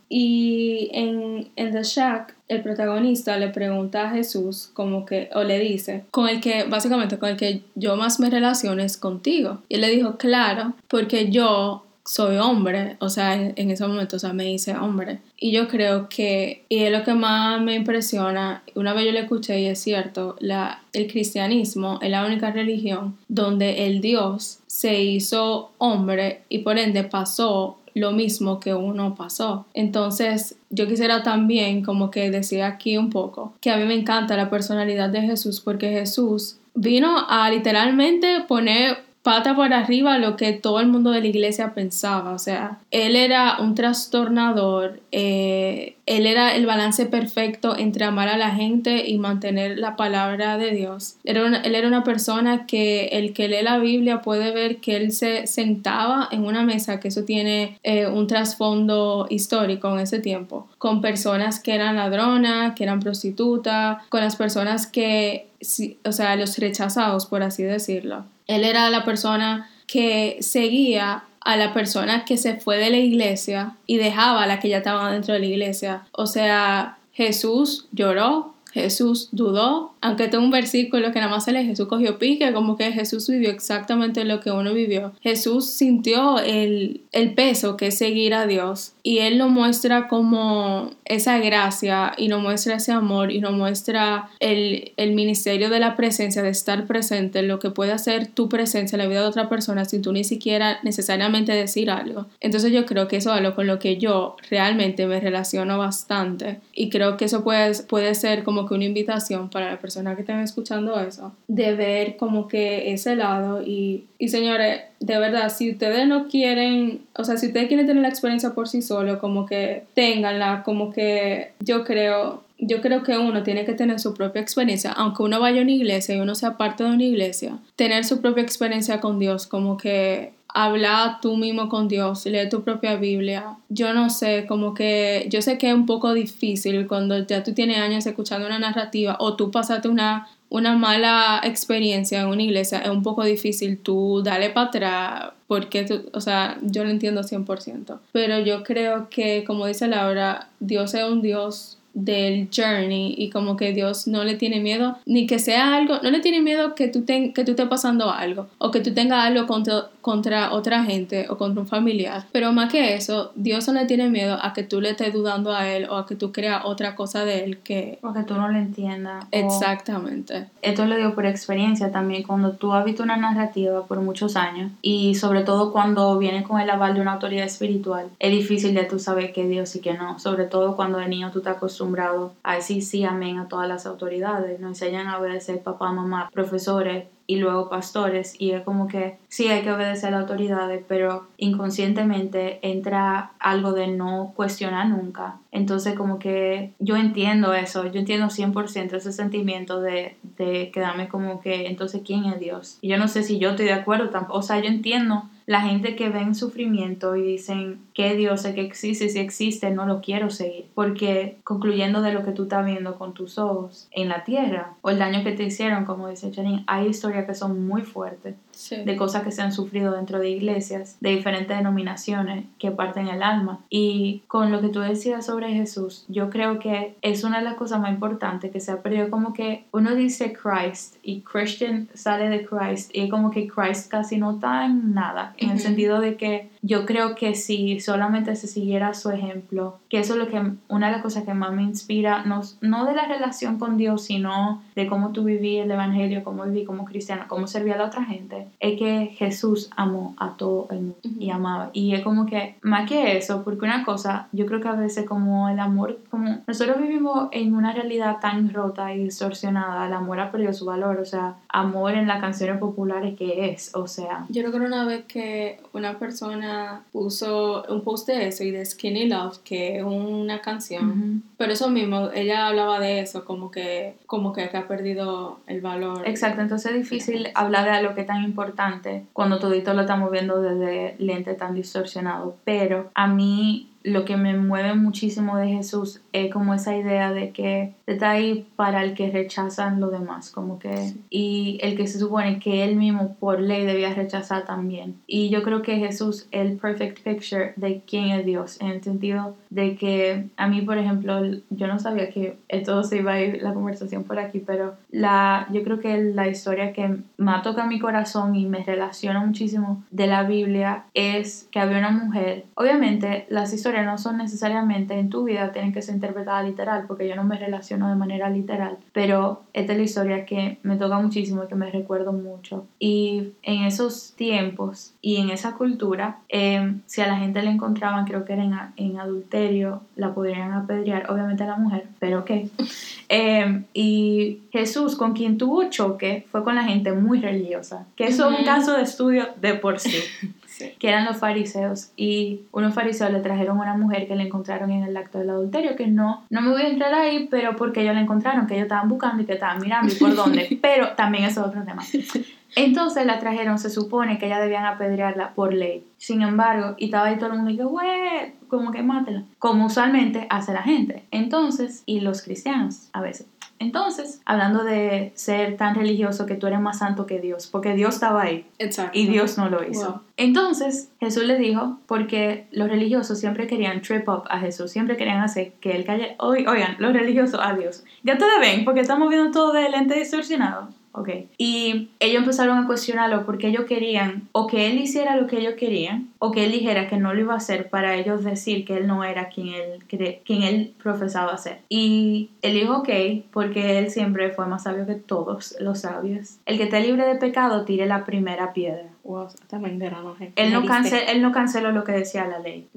Y en, The Shack el protagonista le pregunta a Jesús como que, o le dice, con el que, básicamente con el que yo más me relaciono es contigo. Y él le dijo, claro, porque yo soy hombre, o sea, en, ese momento, o sea, me dice hombre. Y yo creo que, y es lo que más me impresiona, una vez yo le escuché y es cierto, el cristianismo es la única religión donde el Dios se hizo hombre y por ende pasó lo mismo que uno pasó. Entonces, yo quisiera también como que decir aquí un poco que a mí me encanta la personalidad de Jesús porque Jesús vino a literalmente poner pata por arriba lo que todo el mundo de la iglesia pensaba. O sea, él era un trastornador, eh, él era el balance perfecto entre amar a la gente y mantener la palabra de Dios. Era él era una persona que el que lee la Biblia puede ver que él se sentaba en una mesa, que eso tiene eh, un trasfondo histórico en ese tiempo, con personas que eran ladronas, que eran prostitutas, con las personas que, o sea, los rechazados, por así decirlo. Él era la persona que seguía a la persona que se fue de la iglesia y dejaba a la que ya estaba dentro de la iglesia. O sea, Jesús lloró, Jesús dudó, aunque tengo un versículo que nada más sale Jesús cogió pique, como que Jesús vivió exactamente lo que uno vivió. Jesús sintió el, el peso que es seguir a Dios y Él lo muestra como esa gracia y nos muestra ese amor y nos muestra el, el ministerio de la presencia, de estar presente, lo que puede hacer tu presencia en la vida de otra persona sin tú ni siquiera necesariamente decir algo. Entonces yo creo que eso es algo con lo que yo realmente me relaciono bastante y creo que eso puede, puede ser como que una invitación para la persona que estén escuchando eso, de ver como que ese lado y, y señores, de verdad, si ustedes no quieren, o sea, si ustedes quieren tener la experiencia por sí solo, como que ténganla, como que yo creo, yo creo que uno tiene que tener su propia experiencia, aunque uno vaya a una iglesia y uno sea parte de una iglesia, tener su propia experiencia con Dios, como que hablar tú mismo con Dios, leer tu propia Biblia. Yo no sé, como que yo sé que es un poco difícil cuando ya tú tienes años escuchando una narrativa o tú pasaste una, una mala experiencia en una iglesia, es un poco difícil tú darle para atrás porque o sea, yo lo entiendo 100%. Pero yo creo que, como dice Laura, Dios es un Dios del journey y como que Dios no le tiene miedo ni que sea algo, no le tiene miedo que tú, ten, que tú estés pasando algo o que tú tengas algo contra, contra otra gente o contra un familiar. Pero más que eso, Dios no le tiene miedo a que tú le estés dudando a él o a que tú creas otra cosa de él que... O que tú no le entiendas. Exactamente. Esto lo digo por experiencia también, cuando tú has visto una narrativa por muchos años y sobre todo cuando viene con el aval de una autoridad espiritual, es difícil de tú saber que Dios y que no, sobre todo cuando de niño tú te acostumbrado a decir sí, amén a todas las autoridades, nos enseñan a obedecer papá, mamá, profesores y luego pastores y es como que sí hay que obedecer a las autoridades, pero inconscientemente entra algo de no cuestionar nunca. Entonces como que yo entiendo eso, yo entiendo 100% ese sentimiento de, de quedarme como que entonces ¿quién es Dios? Y yo no sé si yo estoy de acuerdo tampoco, o sea, yo entiendo la gente que ven sufrimiento y dicen que Dios es que existe, si existe, no lo quiero seguir. Porque concluyendo de lo que tú estás viendo con tus ojos en la tierra o el daño que te hicieron, como dice Janine, hay historias que son muy fuertes de cosas que se han sufrido dentro de iglesias, de diferentes denominaciones que parten el alma. Y con lo que tú decías sobre Jesús, yo creo que es una de las cosas más importantes que se ha perdido, como que uno dice Christ y Christian sale de Christ y como que Christ casi no está en nada, en el sentido de que yo creo que si solamente se siguiera su ejemplo, que eso es lo que una de las cosas que más me inspira, no, no de la relación con Dios, sino de cómo tú viví el evangelio, cómo viví como cristiana, cómo servía a la otra gente, es que Jesús amó a todo el mundo y amaba. Y es como que, más que eso, porque una cosa, yo creo que a veces como el amor, como nosotros vivimos en una realidad tan rota y distorsionada, el amor ha perdido su valor, o sea, amor en las canciones populares que es, o sea. Yo recuerdo una vez que una persona puso un post de eso y de Skinny Love, que es una canción, pero eso mismo, ella hablaba de eso, como que, como que, ha perdido el valor. Exacto, entonces es difícil hablar de algo que es tan importante cuando todito lo estamos viendo desde lente tan distorsionado, pero a mí lo que me mueve muchísimo de Jesús es como esa idea de que está ahí para el que rechazan lo demás, como que y el que se supone que él mismo por ley debía rechazar también. Y yo creo que Jesús es el perfect picture de quién es Dios, en el sentido de que a mí, por ejemplo, yo no sabía que esto se iba a ir la conversación por aquí, pero la yo creo que la historia que más toca mi corazón y me relaciona muchísimo de la Biblia es que había una mujer. Obviamente las historias no son necesariamente en tu vida, tienen que ser interpretadas literal, porque yo no me relaciono de manera literal, pero esta es la historia que me toca muchísimo y que me recuerdo mucho. Y en esos tiempos y en esa cultura, em, si a la gente le encontraban, creo que era en, adulterio, la podrían apedrear, obviamente a la mujer, pero ok. Em, y Jesús, con quien tuvo choque, fue con la gente muy religiosa, que eso es un caso de estudio de por sí. que eran los fariseos y unos fariseos le trajeron a una mujer que le encontraron en el acto del adulterio, que no, no me voy a entrar ahí, pero porque ellos la encontraron, que ellos estaban buscando y que estaban mirando y por dónde, pero también eso es otro tema. Entonces la trajeron, se supone que ella debían apedrearla por ley. Sin embargo, y estaba ahí todo el mundo y que, güey, como que mátela. Como usualmente hace la gente. Entonces, y los cristianos a veces. Entonces, hablando de ser tan religioso que tú eres más santo que Dios, porque Dios estaba ahí Exacto. y Dios no lo hizo. Entonces, Jesús le dijo, porque los religiosos siempre querían trip up a Jesús, siempre querían hacer que él calle. Oigan, los religiosos a Dios. Ya te ven, porque estamos viendo todo de lente distorsionado. Ok. Y ellos empezaron a cuestionarlo porque ellos querían o que él hiciera lo que ellos querían o que él dijera que no lo iba a hacer para ellos decir que él no era quien él, quien él profesaba ser. Y él dijo ok porque él siempre fue más sabio que todos los sabios. El que esté libre de pecado tire la primera piedra. Wow, también él, no él no canceló lo que decía la ley.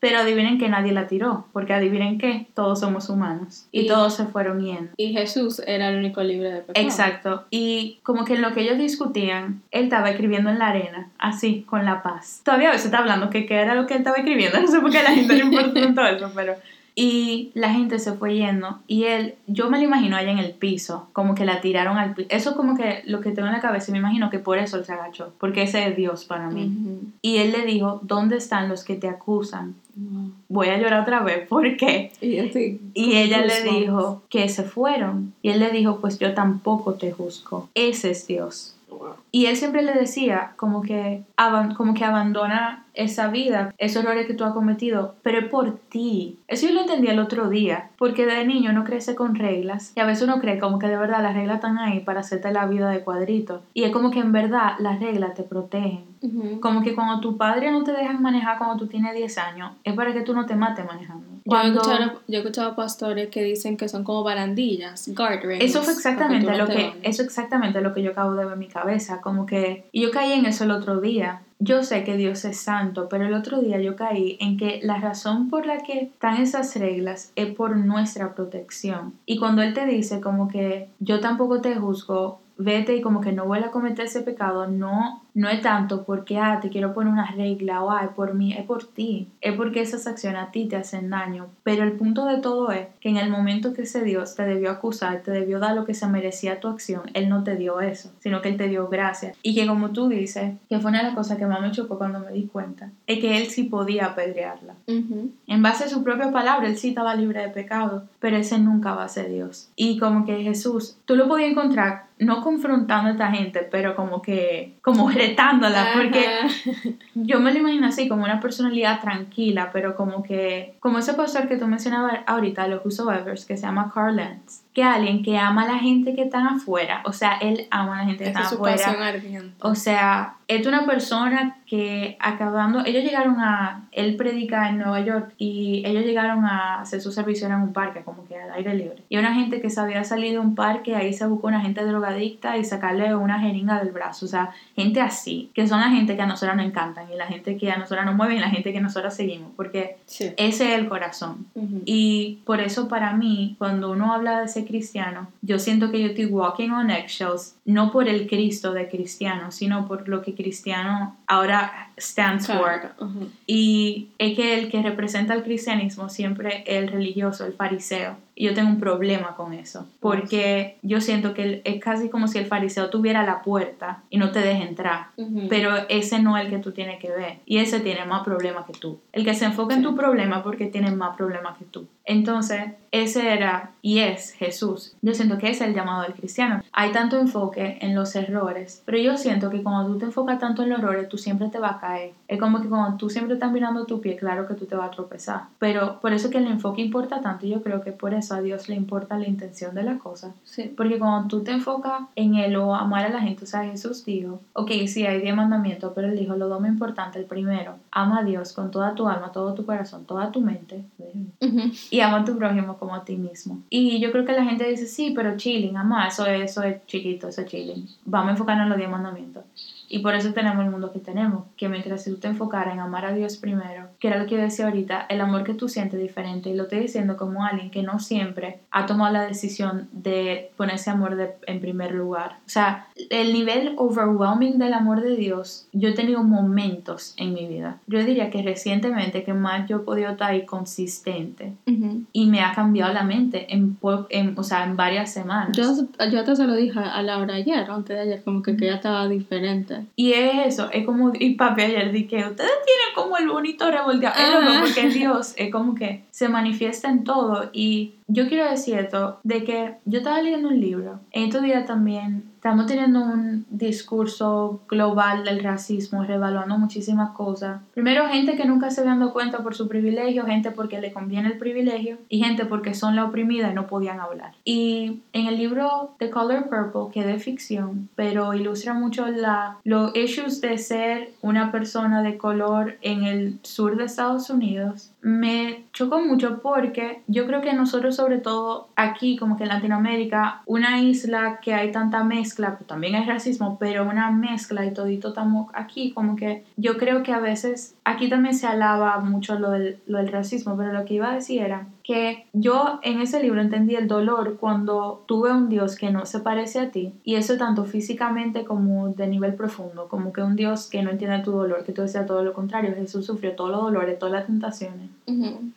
Pero adivinen que nadie la tiró, porque adivinen que todos somos humanos y, todos se fueron yendo. Y Jesús era el único libre de pecado. Exacto. Y como que en lo que ellos discutían, él estaba escribiendo en la arena, así, con la paz. Todavía a veces está hablando que qué era lo que él estaba escribiendo, no sé por qué la gente le importa tanto eso, pero y la gente se fue yendo y él, yo me lo imagino allá en el piso, como que la tiraron al piso. Eso es como que lo que tengo en la cabeza, me imagino que por eso él se agachó, porque ese es Dios para mí. Y él le dijo, ¿dónde están los que te acusan? Voy a llorar otra vez, ¿por qué? Y, ella le dijo que se fueron. Y él le dijo, pues yo tampoco te juzgo. Ese es Dios. Y él siempre le decía como que, como que abandona esa vida, esos errores que tú has cometido, pero es por ti. Eso yo lo entendí el otro día, porque de niño uno crece con reglas y a veces uno cree como que de verdad las reglas están ahí para hacerte la vida de cuadrito. Y es como que en verdad las reglas te protegen. Como que cuando tu padre no te dejan manejar cuando tú tienes 10 años, es para que tú no te mates manejando. Yo, he escuchado, yo he escuchado pastores que dicen que son como barandillas, guardrails. Eso fue exactamente lo que, eso exactamente lo que yo acabo de ver en mi cabeza, como que, y yo caí en eso el otro día, yo sé que Dios es santo, pero el otro día yo caí en que la razón por la que están esas reglas es por nuestra protección. Y cuando Él te dice como que yo tampoco te juzgo, vete y como que no vuelva a cometer ese pecado, no no es tanto porque, ah, te quiero poner una regla o, ah, por mí, es por ti. Es porque esas acciones a ti te hacen daño. Pero el punto de todo es que en el momento que ese Dios te debió acusar, te debió dar lo que se merecía tu acción, Él no te dio eso, sino que Él te dio gracia. Y que como tú dices, que fue una de las cosas que más me chocó cuando me di cuenta, es que Él sí podía apedrearla. En base a su propia palabra, Él sí estaba libre de pecado, pero ese nunca va a ser Dios. Y como que Jesús, tú lo podías encontrar no confrontando a esta gente, pero como que, como retándola, porque yo me lo imagino así, como una personalidad tranquila, pero como que, como ese pastor que tú mencionabas ahorita, los Whosoevers, que se llama Carl Lenz, que alguien que ama a la gente que está afuera, o sea, él ama a la gente que está afuera. O sea, es una persona que acabando, ellos llegaron a, él predica en Nueva York y ellos llegaron a hacer su servicio en un parque, como que al aire libre. Y una gente que se había salido de un parque, ahí se buscó una gente drogadicta y sacarle una jeringa del brazo. O sea, gente así, que son la gente que a nosotros nos encantan y la gente que a nosotros nos mueve y la gente que nosotros seguimos, porque ese es el corazón. Y por eso para mí, cuando uno habla de ese cristiano, yo siento que yo estoy walking on eggshells, no por el Cristo de cristiano, sino por lo que cristiano ahora stands for. Y es que el que representa el cristianismo siempre es el religioso, el fariseo. Y yo tengo un problema con eso, porque yo siento que es casi como si el fariseo tuviera la puerta y no te deje entrar, pero ese no es el que tú tienes que ver, y ese tiene más problemas que tú. El que se enfoca en tu problema porque tiene más problemas que tú. Entonces, ese era y es Jesús. Yo siento que ese es el llamado del cristiano. Hay tanto enfoque en los errores, pero yo siento que cuando tú te enfocas tanto en los errores, tú siempre te vas a caer. Es como que cuando tú siempre estás mirando tu pie, claro que tú te vas a tropezar. Pero por eso que el enfoque importa tanto, yo creo que por eso a Dios le importa la intención de la cosa. Sí. Porque cuando tú te enfocas en Él o amar a la gente, o sea, Jesús dijo, ok, sí, hay 10 mandamientos, pero Él dijo lo más importante, el primero, ama a Dios con toda tu alma, todo tu corazón, toda tu mente, y ama a tu prójimo como a ti mismo. Y yo creo que la gente dice, sí, pero chilling, ama, eso, eso es chiquito, eso es chilling. Vamos a enfocarnos en los 10 mandamientos. Y por eso tenemos el mundo que tenemos, que mientras tú te enfocaras en amar a Dios primero, que era lo que yo decía ahorita, el amor que tú sientes diferente, y lo estoy diciendo como alguien que no siempre ha tomado la decisión de ponerse amor de, en primer lugar. O sea, el nivel overwhelming del amor de Dios, yo he tenido momentos en mi vida. Yo diría que recientemente que más yo he podido estar ahí consistente y me ha cambiado la mente en, en, o sea, en varias semanas. Yo, yo te se lo dije a Laura ayer, antes de ayer, como que, que ella estaba diferente. Y es eso, es como, y papi ayer dije, ustedes tienen como el bonito revolteado, es porque Dios es como que se manifiesta en todo. Y yo quiero decir esto, de que yo estaba leyendo un libro, en estos días también estamos teniendo un discurso global del racismo, revaluando muchísimas cosas. Primero, gente que nunca se dando cuenta por su privilegio, gente porque le conviene el privilegio y gente porque son la oprimida y no podían hablar. Y en el libro The Color Purple, que es de ficción, pero ilustra mucho la, los issues de ser una persona de color en el sur de Estados Unidos, me chocó mucho porque yo creo que nosotros sobre todo aquí como que en Latinoamérica una isla que hay tanta mezcla, pues también hay racismo, pero una mezcla y todito estamos aquí, como que yo creo que a veces, aquí también se alaba mucho lo del, lo del racismo, pero lo que iba a decir era que yo en ese libro entendí el dolor cuando tuve un Dios que no se parece a ti, y eso tanto físicamente como de nivel profundo, como que un Dios que no entiende tu dolor, que tú decías todo lo contrario, Jesús sufrió todos los dolores, todas las tentaciones.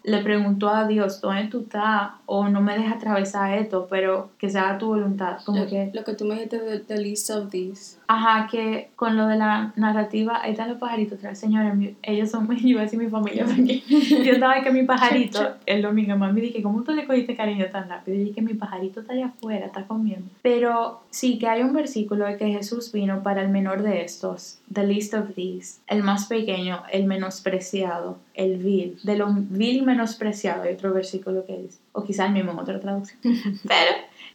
Le preguntó a Dios, ¿dónde tú estás? O no me dejes atravesar esto, pero que sea tu voluntad. Como lo, que, lo que tú me dijiste de the least of these. Ajá, que con lo de la narrativa, ahí están los pajaritos atrás. Señores, ellos son, yo iba a decir mi familia, porque yo estaba que mi pajarito, el domingo, mami dije, ¿cómo tú le cogiste cariño tan rápido? Y dije, mi pajarito está allá afuera, está comiendo. Pero sí, que hay un versículo de que Jesús vino para el menor de estos, the least of these, el más pequeño, el menospreciado, el vil, de lo vil menospreciado. Hay otro versículo que dice, o quizá el mismo en otra traducción. Pero,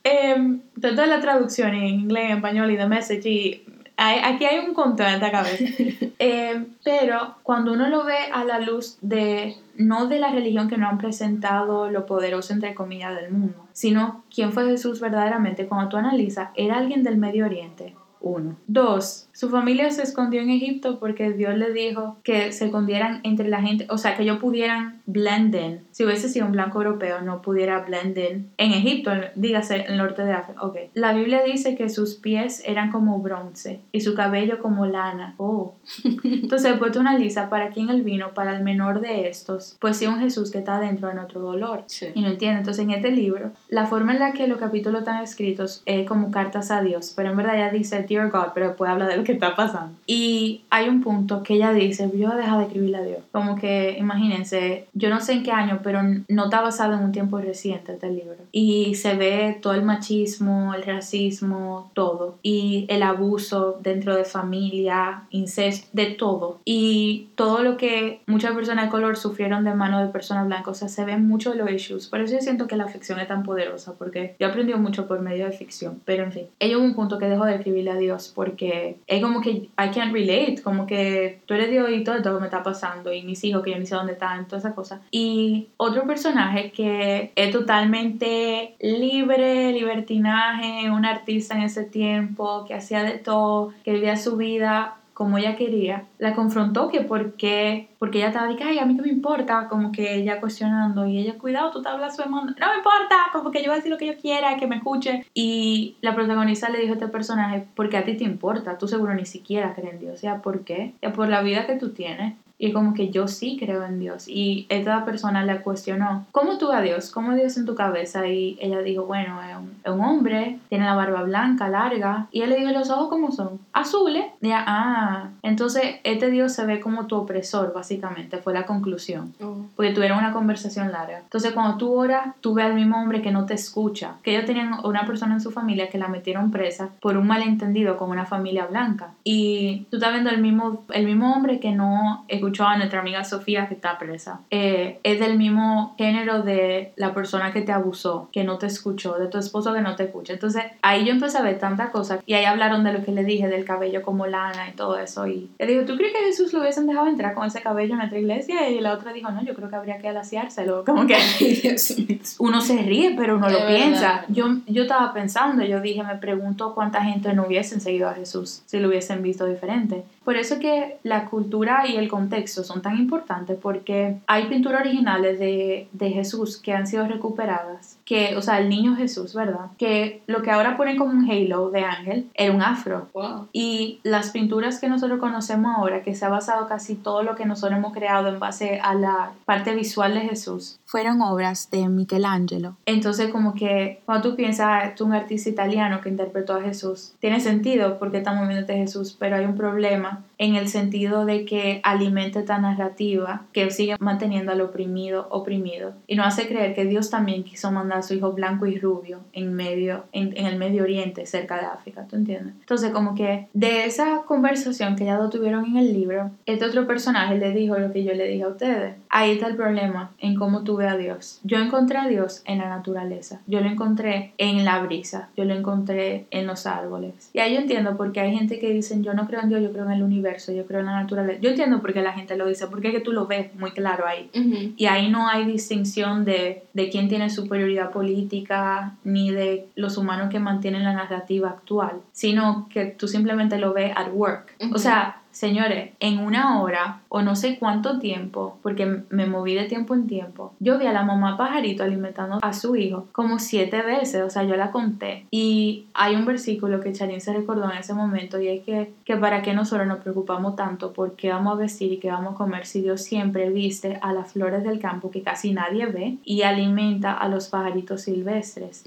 eh, toda la traducción en inglés, en español y de message, y aquí hay un control en esta cabeza. Em, pero cuando uno lo ve a la luz de, no de la religión que nos han presentado lo poderoso, entre comillas, del mundo, sino quién fue Jesús verdaderamente, cuando tú analizas, era alguien del Medio Oriente. Uno. Dos, su familia se escondió en Egipto porque Dios le dijo que se escondieran entre la gente, o sea, que ellos pudieran blend in. Si hubiese sido un blanco europeo, no pudiera blend in en Egipto, dígase, el norte de África. Ok. La Biblia dice que sus pies eran como bronce y su cabello como lana. Oh. Entonces, pues tú analizas para quién el vino, para el menor de estos, pues sí, un Jesús que está dentro de nuestro dolor. Sí. Y no entiende. Entonces, en este libro, la forma en la que los capítulos están escritos es como cartas a Dios, pero en verdad ya dice Dear God, pero después habla de que está pasando. Y hay un punto que ella dice, yo a dejar de escribirle a Dios. Como que, imagínense, yo no sé en qué año, pero no está basado en un tiempo reciente este libro. Y se ve todo el machismo, el racismo, todo. Y el abuso dentro de familia, incesto, de todo. Y todo lo que muchas personas de color sufrieron de mano de personas blancas. O sea, se ven mucho los issues. Por eso yo siento que la ficción es tan poderosa, porque yo aprendí mucho por medio de ficción. Pero en fin, ella hubo un punto que dejó de escribirle a Dios porque es como que I can't relate, como que tú eres Dios y todo esto que me está pasando y mis hijos que yo ni sé dónde están, toda esa cosa. Y otro personaje que es totalmente libre, libertinaje, un artista en ese tiempo, que hacía de todo, que vivía su vida como ella quería, la confrontó que porque, porque ella estaba diciendo, ay, a mí que me importa, como que ella cuestionando, y ella, cuidado, tú te hablas su mundo, no me importa, como que yo voy a decir lo que yo quiera, que me escuche. Y la protagonista le dijo a este personaje, porque a ti te importa, tú seguro ni siquiera crees en Dios, o sea, ¿por qué? Ya por la vida que tú tienes. Y como que yo sí creo en Dios. Y esta persona le cuestionó, ¿cómo tú a Dios? ¿Cómo Dios en tu cabeza? Y ella dijo, bueno, es un, es un hombre, tiene la barba blanca, larga. Y él le dijo, ¿los ojos cómo son? Azules. Y ella, ah, entonces este Dios se ve como tu opresor, básicamente, fue la conclusión. Oh. Porque tuvieron una conversación larga. Entonces cuando tú oras, tú ves al mismo hombre que no te escucha. Que ellos tenían una persona en su familia que la metieron presa por un malentendido con una familia blanca. Y tú estás viendo el mismo, el mismo hombre que no escuchó a nuestra amiga Sofía que está presa. Eh, es del mismo género de la persona que te abusó, que no te escuchó, de tu esposo que no te escucha. Entonces ahí yo empecé a ver tantas cosas y ahí hablaron de lo que le dije, del cabello como lana y todo eso. Y le digo, ¿tú crees que Jesús lo hubiesen dejado entrar con ese cabello en nuestra iglesia? Y la otra dijo, no, yo creo que habría que alaciárselo. Como que uno se ríe, pero uno De lo verdad. piensa. Yo, yo estaba pensando, yo dije, me pregunto cuánta gente no hubiesen seguido a Jesús si lo hubiesen visto diferente. Por eso es que la cultura y el contexto son tan importantes porque hay pinturas originales de, de Jesús que han sido recuperadas, que, o sea, el niño Jesús, ¿verdad? Que lo que ahora ponen como un halo de ángel era un afro. Wow. Y las pinturas que nosotros conocemos ahora, que se ha basado casi todo lo que nosotros hemos creado en base a la parte visual de Jesús, fueron obras de Michelangelo. Entonces, como que cuando tú piensas, ah, es un artista italiano que interpretó a Jesús, tiene sentido porque estamos viendo de Jesús, pero hay un problema en el sentido de que alimenta esta narrativa que sigue manteniendo al oprimido oprimido y nos hace creer que Dios también quiso mandar a su hijo blanco y rubio en medio en, en el Medio Oriente cerca de África ¿tú entiendes? entonces como que de esa conversación que ya lo tuvieron en el libro este otro personaje le dijo lo que yo le dije a ustedes. Ahí está el problema en cómo tú ves a Dios. Yo encontré a Dios en la naturaleza. Yo lo encontré en la brisa. Yo lo encontré en los árboles. Y ahí yo entiendo porque hay gente que dicen yo no creo en Dios yo creo en el universo yo creo en la naturaleza yo entiendo porque la gente lo dice, porque es que tú lo ves muy claro ahí. Y ahí no hay distinción de, de quién tiene superioridad política, ni de los humanos que mantienen la narrativa actual, sino que tú simplemente lo ves at work. O sea, Señores, en una hora o no sé cuánto tiempo, porque me moví de tiempo en tiempo, yo vi a la mamá pajarito alimentando a su hijo como siete veces, o sea, yo la conté. Y hay un versículo que Charín se recordó en ese momento y es que, que para qué nosotros nos preocupamos tanto por qué vamos a vestir y qué vamos a comer si Dios siempre viste a las flores del campo que casi nadie ve y alimenta a los pajaritos silvestres.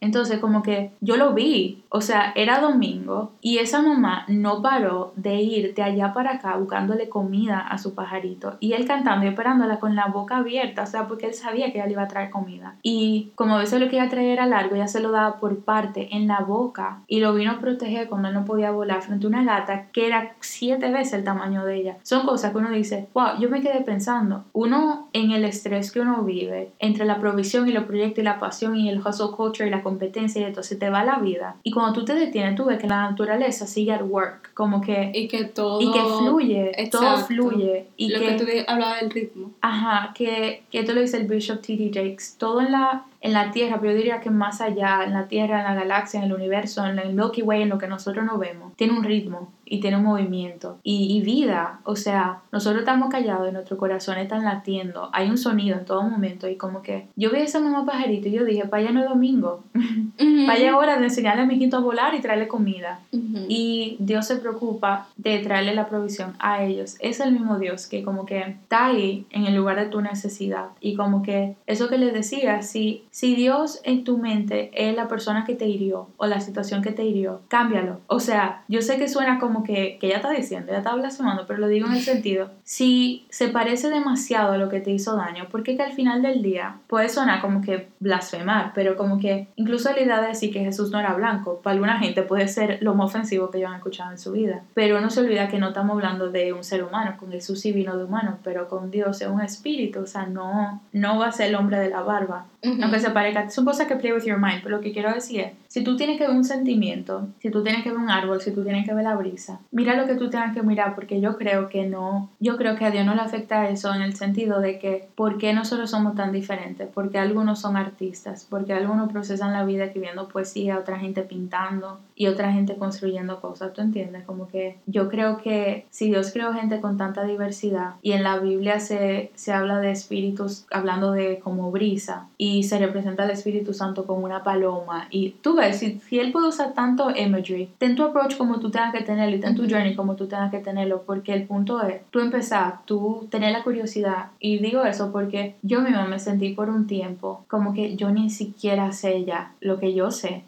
Entonces, como que yo lo vi, o sea, era domingo y esa mamá no paró de ir de allá para acá buscándole comida a su pajarito y él cantando y esperándola con la boca abierta, o sea, porque él sabía que ella le iba a traer comida. Y como a veces lo que iba a traer era largo, ella se lo daba por parte en la boca y lo vino a proteger cuando él no podía volar frente a una gata que era siete veces el tamaño de ella. Son cosas que uno dice, wow, yo me quedé pensando, uno en el estrés que uno vive, entre la provisión y los proyectos y la pasión y el hustle culture y la competencia y entonces te va la vida. Y cuando tú te detienes, tú ves que la naturaleza sigue at work, como que... Y que y que fluye, todo fluye. Y Lo que, tú hablabas del ritmo. Ajá, que, que esto lo dice el Bishop T.D. Jakes. Todo en la, en la Tierra, pero yo diría que más allá, en la Tierra, en la galaxia, en el universo, en el Milky Way, en lo que nosotros no vemos, tiene un ritmo y tiene un movimiento y, vida. O sea, nosotros estamos callados y nuestro corazón está latiendo. Hay un sonido en todo momento y como que yo vi a esa mamá pajarito y yo dije, vaya no es domingo. Vaya hora de enseñarle a mi hijito a volar y traerle comida. Y Dios se preocupa de traerle la provisión a ellos. Es el mismo Dios que como que está ahí en el lugar de tu necesidad. Y como que eso que les decía, si, si Dios en tu mente es la persona que te hirió o la situación que te hirió, cámbialo. O sea, yo sé que suena como que, que ella está diciendo, ella está blasfemando, pero lo digo en el sentido, si se parece demasiado a lo que te hizo daño, porque que al final del día puede sonar como que blasfemar, pero como que incluso la idea de decir que Jesús no era blanco, para alguna gente puede ser lo más ofensivo que ellos han escuchado en su vida, pero no se olvida que no estamos hablando de un ser humano, con Jesús sí vino de humano, pero con Dios es un espíritu, o sea, no, no va a ser el hombre de la barba, aunque se parezca, son cosas que play with your mind, pero lo que quiero decir es, si tú tienes que ver un sentimiento, si tú tienes que ver un árbol, si tú tienes que ver la brisa, mira lo que tú tengas que mirar, porque yo creo que no, yo creo que a Dios no le afecta eso en el sentido de que, ¿por qué nosotros somos tan diferentes? Porque algunos son artistas, porque algunos procesan la vida escribiendo poesía, otra gente pintando y otra gente construyendo cosas, ¿tú entiendes? Como que yo creo que si Dios creó gente con tanta diversidad y en la Biblia se, se habla de espíritus, hablando de como brisa, y se representa al Espíritu Santo como una paloma, y tú ves, si, si Él puede usar tanto imagery, ten tu approach como tú tengas que tenerlo y ten tu journey como tú tengas que tenerlo, porque el punto es, tú empezar, tú tener la curiosidad, y digo eso porque yo misma me sentí por un tiempo como que yo ni siquiera sé ya lo que yo sé.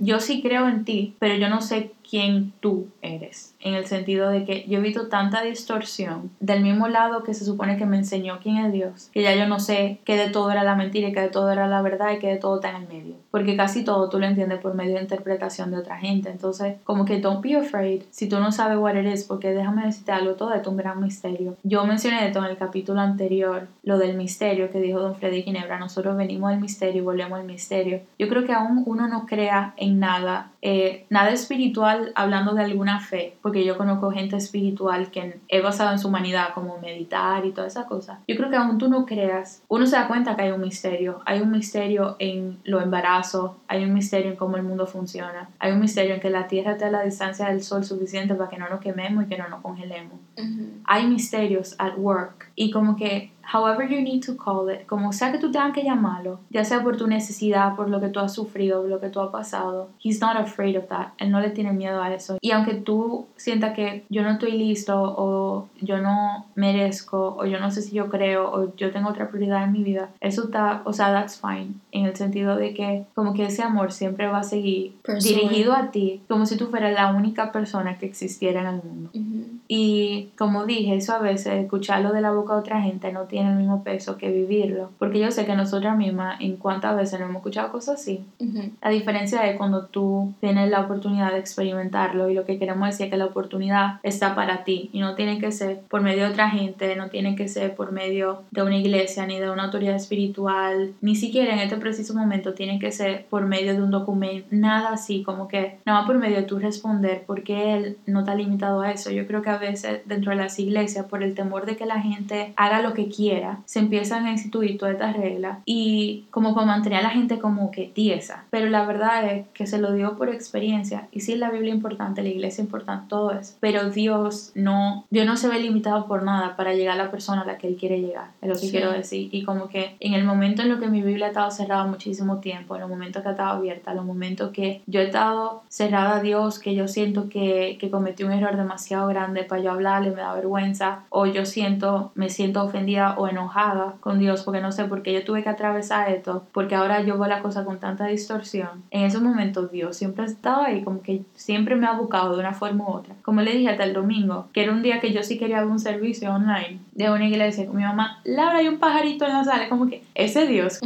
Yo sí creo en ti, pero yo no sé quién tú eres. En el sentido de que yo he visto tanta distorsión del mismo lado que se supone que me enseñó quién es Dios, que ya yo no sé que de todo era la mentira y que de todo era la verdad y que de todo está en el medio. Porque casi todo tú lo entiendes por medio de interpretación de otra gente. Entonces, como que don't be afraid si tú no sabes what it is, porque déjame decirte algo, todo es un gran misterio. Yo mencioné esto en el capítulo anterior, lo del misterio que dijo don Freddy Ginebra. Nosotros venimos del misterio y volvemos al misterio. Yo creo que aún uno no crea en nada, eh, nada espiritual hablando de alguna fe, porque yo conozco gente espiritual que he basado en su humanidad, como meditar y toda esa cosa. Yo creo que aún tú no creas, uno se da cuenta que hay un misterio. Hay un misterio en lo embarazo, hay un misterio en cómo el mundo funciona, hay un misterio en que la Tierra está a la distancia del Sol suficiente para que no nos quememos y que no nos congelemos. Hay misterios at work y como que however you need to call it, como sea que tú tengas que llamarlo, ya sea por tu necesidad, por lo que tú has sufrido, por lo que tú has pasado, he's not afraid of that. Él no le tiene miedo a eso. Y aunque tú sientas que yo no estoy listo o yo no merezco o yo no sé si yo creo o yo tengo otra prioridad en mi vida, eso está, o sea, that's fine. En el sentido de que como que ese amor siempre va a seguir dirigido a ti, como si tú fueras la única persona que existiera en el mundo. Y como dije, eso a veces, escucharlo de la boca de otra gente no tiene el mismo peso que vivirlo. Porque yo sé que nosotras mismas, en cuántas veces no hemos escuchado cosas así. La diferencia es cuando tú tienes la oportunidad de experimentarlo y lo que queremos decir es que la oportunidad está para ti y no tiene que ser por medio de otra gente, no tiene que ser por medio de una iglesia ni de una autoridad espiritual, ni siquiera en este preciso momento tiene que ser por medio de un documento, nada así, como que nada más por medio de tú responder porque él no está limitado a eso. Yo creo que a veces dentro de las iglesias, por el temor de que la gente haga lo que quiera, se empiezan a instituir todas estas reglas y como para mantener a la gente como que tiesa. Pero la verdad es que se lo dio por experiencia y sí la Biblia es importante, la iglesia es importante, todo eso. Pero Dios no, Dios no se ve limitado por nada para llegar a la persona a la que Él quiere llegar, es lo que quiero decir. Y como que en el momento en lo que mi Biblia ha estado cerrada muchísimo tiempo, en los momentos que ha estado abierta, en los momentos que yo he estado cerrada a Dios, que yo siento que, que cometí un error demasiado grande para yo hablarle, me da vergüenza, o yo siento, me siento ofendida o enojada con Dios porque no sé por qué yo tuve que atravesar esto, porque ahora yo veo la cosa con tanta distorsión. En esos momentos Dios siempre ha estado ahí, como que siempre me ha buscado de una forma u otra. Como le dije hasta el domingo, que era un día que yo sí quería un servicio online de una iglesia con mi mamá, Laura, hay un pajarito en la sala, como que ese Dios,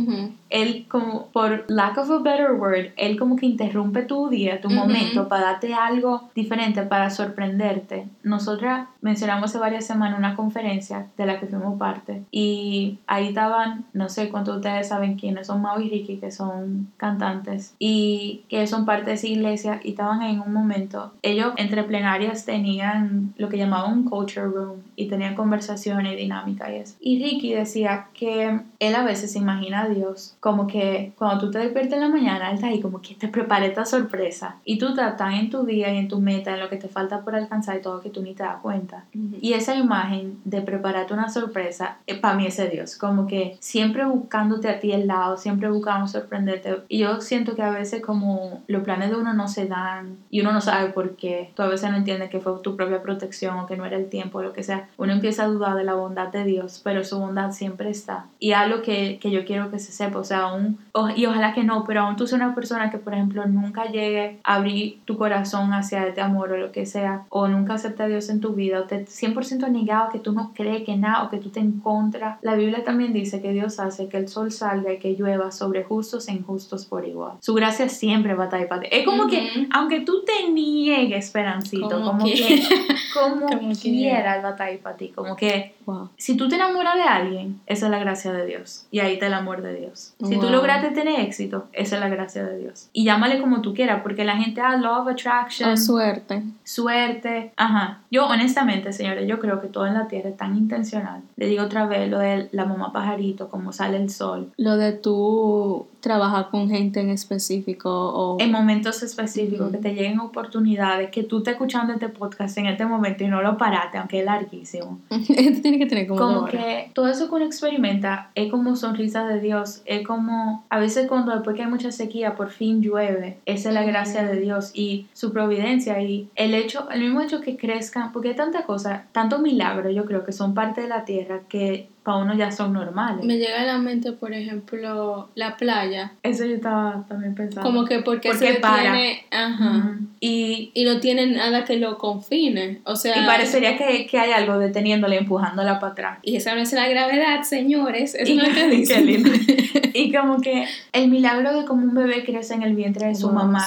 él como, por lack of a better word, él como que interrumpe tu día, tu momento, para darte algo diferente, para sorprenderte. Nosotras mencionamos hace varias semanas una conferencia de la que fuimos parte y ahí estaban, no sé cuántos de ustedes saben quiénes son Mau y Ricky, que son cantantes y que son parte de esa iglesia y estaban en un momento, ellos entre plenarias tenían lo que llamaban un culture room y tenían conversaciones y dinámicas y eso. Y Ricky decía que él a veces se imagina a Dios como que cuando tú te despiertas en la mañana, él está ahí como que te prepara esta sorpresa y tú estás tan en tu día y en tu meta, en lo que te falta por alcanzar y todo que tú ni te das cuenta. Y esa imagen de prepararte una sorpresa, eh, para mí es Dios, como que siempre buscándote a ti el lado, siempre buscando sorprenderte. Y yo siento que a veces como los planes de uno no se dan y uno no sabe por qué, tú a veces no entiendes que fue tu propia protección o que no era el tiempo o lo que sea, uno empieza a dudar de la bondad de Dios, pero su bondad siempre está. Y algo que, que yo quiero que se sepa, o sea, aún, y ojalá que no, pero aún tú seas una persona que, por ejemplo, nunca llegue a abrir tu corazón hacia este amor o lo que sea, o nunca acepta a Dios en tu vida, o te 100% negado que tú no crees que nada, o que tú te encuentras. La Biblia también dice que Dios hace que el sol salga y que llueva sobre justos e injustos por igual. Su gracia siempre va a estar. Es como que, aunque tú te niegues, Esperancito, como, que, como, quiera, va a estar para ti. Como que, si tú te enamoras de alguien, esa es la gracia de Dios. Y ahí está el amor de Dios. Si tú lograste tener éxito, esa es la gracia de Dios. Y llámale como tú quieras, porque la gente, ah, love attraction. suerte. Suerte. Ajá. Yo, honestamente, señores, yo creo que todo en la tierra es tan intencional. Le digo otra vez lo de la mamá pajarito, cómo sale el sol. Lo de tú trabajar con gente en específico o... En momentos específicos, que te lleguen oportunidades, que tú estés escuchando este podcast en este momento y no lo paraste, aunque es larguísimo. Esto tiene que tener como... Como que todo eso que uno experimenta es como sonrisa de Dios, es como a veces cuando después que hay mucha sequía por fin llueve, esa es la gracia de Dios y su providencia y el hecho, el mismo hecho que crezcan, porque hay tanta cosa, tanto milagro yo creo que son parte de la tierra que para uno ya son normales. Me llega a la mente, por ejemplo, la playa. Eso yo estaba también pensando. Como que porque, se tiene, ajá, y, y no tiene nada que lo confine, o sea... Y parecería que, que hay algo deteniéndole, empujándola para atrás. Y esa no es la gravedad, señores, eso no es que dice. lindo. y como que el milagro de cómo un bebé crece en el vientre de su mamá,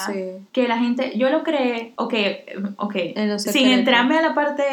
que la gente, yo lo creé, ok, ok, sin entrarme a la parte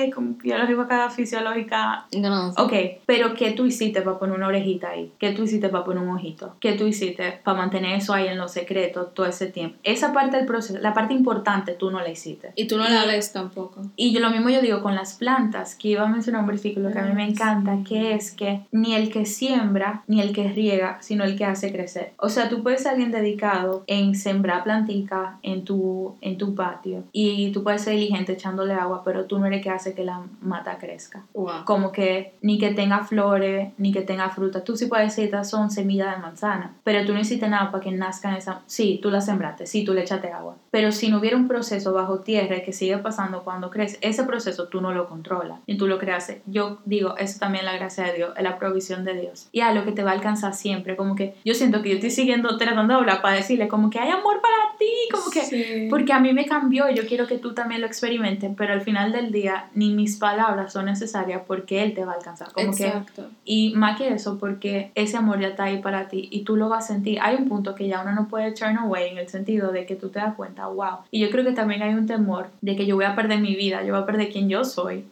biológica, fisiológica, no, ok, pero que tú hiciste para poner una orejita ahí? ¿Qué tú hiciste para poner un ojito? ¿Qué tú hiciste para mantener eso ahí en los secretos todo ese tiempo? Esa parte del proceso, la parte importante, tú no la hiciste. Y tú no la ves tampoco. Y yo lo mismo yo digo con las plantas, que iba a mencionar un versículo que a mí me encanta, que es que ni el que siembra, ni el que riega, sino el que hace crecer. O sea, tú puedes ser alguien dedicado en sembrar plantica en tu, en tu patio y tú puedes ser diligente echándole agua, pero tú no eres el que hace que la mata crezca. Como que ni que tenga flores, ni que tenga fruta. Tú sí puedes decir, estas son semillas de manzana, pero tú no hiciste nada para que nazcan esa... Sí, tú la sembraste, sí, tú le echaste agua. Pero si no hubiera un proceso bajo tierra que sigue pasando cuando crece, ese proceso tú no lo controlas y tú lo creas. Yo digo, eso también es la gracia de Dios, es la provisión de Dios. Y a lo que te va a alcanzar siempre, como que yo siento que yo estoy siguiendo, tratando de hablar para decirle como que hay amor para ti, como que... Porque a mí me cambió, yo quiero que tú también lo experimentes, pero al final del día ni mis palabras son necesarias porque Él te va a alcanzar. Como Exacto. Y más que eso, porque ese amor ya está ahí para ti y tú lo vas a sentir. Hay un punto que ya uno no puede turn away en el sentido de que tú te das cuenta, wow. Y yo creo que también hay un temor de que yo voy a perder mi vida, yo voy a perder quien yo soy.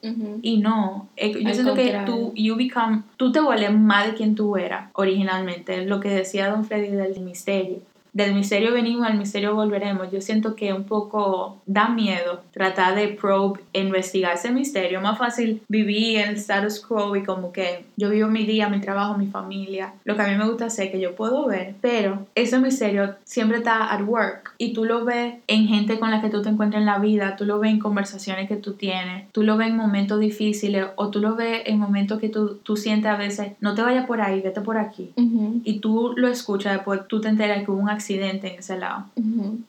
Y no, eh, yo siento que tú, you become, tú te vuelves más de quien tú eras originalmente, lo que decía Don Freddy del misterio del misterio venimos, al misterio volveremos. Yo siento que un poco da miedo tratar de probe, investigar ese misterio. Más fácil vivir en el status quo y como que yo vivo mi día, mi trabajo, mi familia, lo que a mí me gusta hacer, que yo puedo ver, pero ese misterio siempre está at work y tú lo ves en gente con la que tú te encuentras en la vida, tú lo ves en conversaciones que tú tienes, tú lo ves en momentos difíciles o tú lo ves en momentos que tú, tú sientes a veces, no te vayas por ahí, vete por aquí. Y tú lo escuchas, después tú te enteras que hubo un accidente en ese lado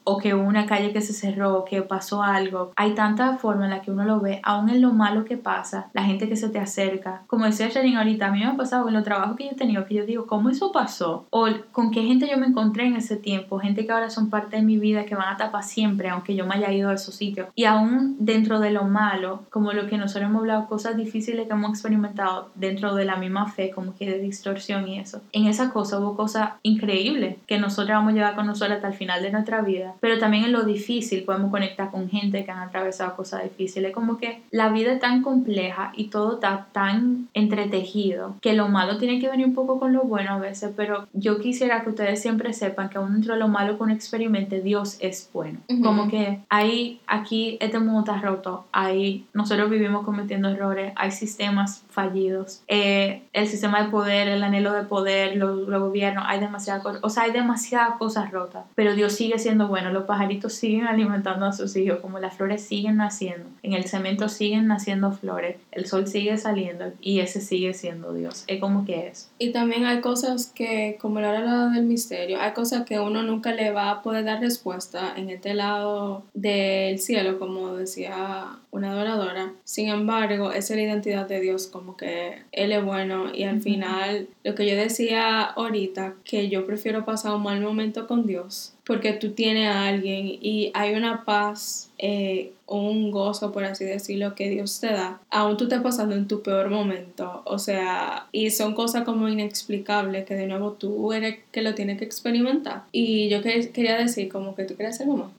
o que hubo una calle que se cerró, que pasó algo. Hay tanta forma en la que uno lo ve, aún en lo malo que pasa, la gente que se te acerca. Como decía Janine ahorita, a mí me ha pasado en los trabajos que yo he tenido, que yo digo, ¿cómo eso pasó? O con qué gente yo me encontré en ese tiempo, gente que ahora son parte de mi vida, que van a estar para siempre, aunque yo me haya ido a esos sitios. Y aún dentro de lo malo, como lo que nosotros hemos hablado, cosas difíciles que hemos experimentado dentro de la misma fe, como que de distorsión y eso. En esa cosa hubo cosas increíbles que nosotros vamos a con nosotros hasta el final de nuestra vida, pero también en lo difícil podemos conectar con gente que han atravesado cosas difíciles. Como que la vida es tan compleja y todo está tan entretejido que lo malo tiene que venir un poco con lo bueno a veces, pero yo quisiera que ustedes siempre sepan que aún dentro de lo malo que uno experimente, Dios es bueno. Como que ahí, aquí, este mundo está roto, ahí nosotros vivimos cometiendo errores, hay sistemas fallidos, eh, el sistema de poder, el anhelo de poder, los, gobiernos, hay demasiadas cosas, o sea, hay demasiadas cosas rotas, pero Dios sigue siendo bueno, los pajaritos siguen alimentando a sus hijos, como las flores siguen naciendo, en el cemento siguen naciendo flores, el sol sigue saliendo y ese sigue siendo Dios, es como que es. Y también hay cosas que, como la hora del misterio, hay cosas que uno nunca le va a poder dar respuesta en este lado del cielo, como decía una adoradora. Sin embargo, esa es la identidad de Dios, como que Él es bueno y al final, lo que yo decía ahorita, que yo prefiero pasar un mal momento con Dios, porque tú tienes a alguien y hay una paz, eh, un gozo, por así decirlo, que Dios te da, aún tú estás pasando en tu peor momento, o sea, y son cosas como inexplicables que de nuevo tú eres que lo tienes que experimentar. Y yo quería decir como que tú quieres ser mamá.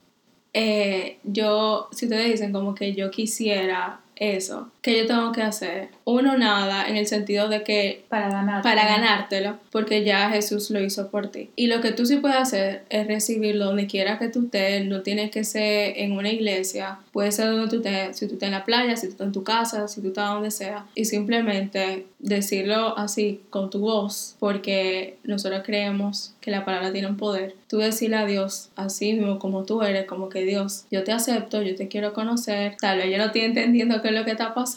Eh, yo, si ustedes dicen como que yo quisiera eso, ¿qué yo tengo que hacer? Uno, nada, en el sentido de que para, ganártelo. para ganártelo, porque ya Jesús lo hizo por ti. Y lo que tú sí puedes hacer es recibirlo donde quiera que tú estés, no tienes que ser en una iglesia, puede ser donde tú estés, si tú estás en la playa, si tú estás en tu casa, si tú estás donde sea, y simplemente decirlo así con tu voz, porque nosotros creemos que la palabra tiene un poder. Tú decirle a Dios así mismo como tú eres, como que Dios, yo te acepto, yo te quiero conocer, tal vez yo no estoy entendiendo qué es lo que está pasando,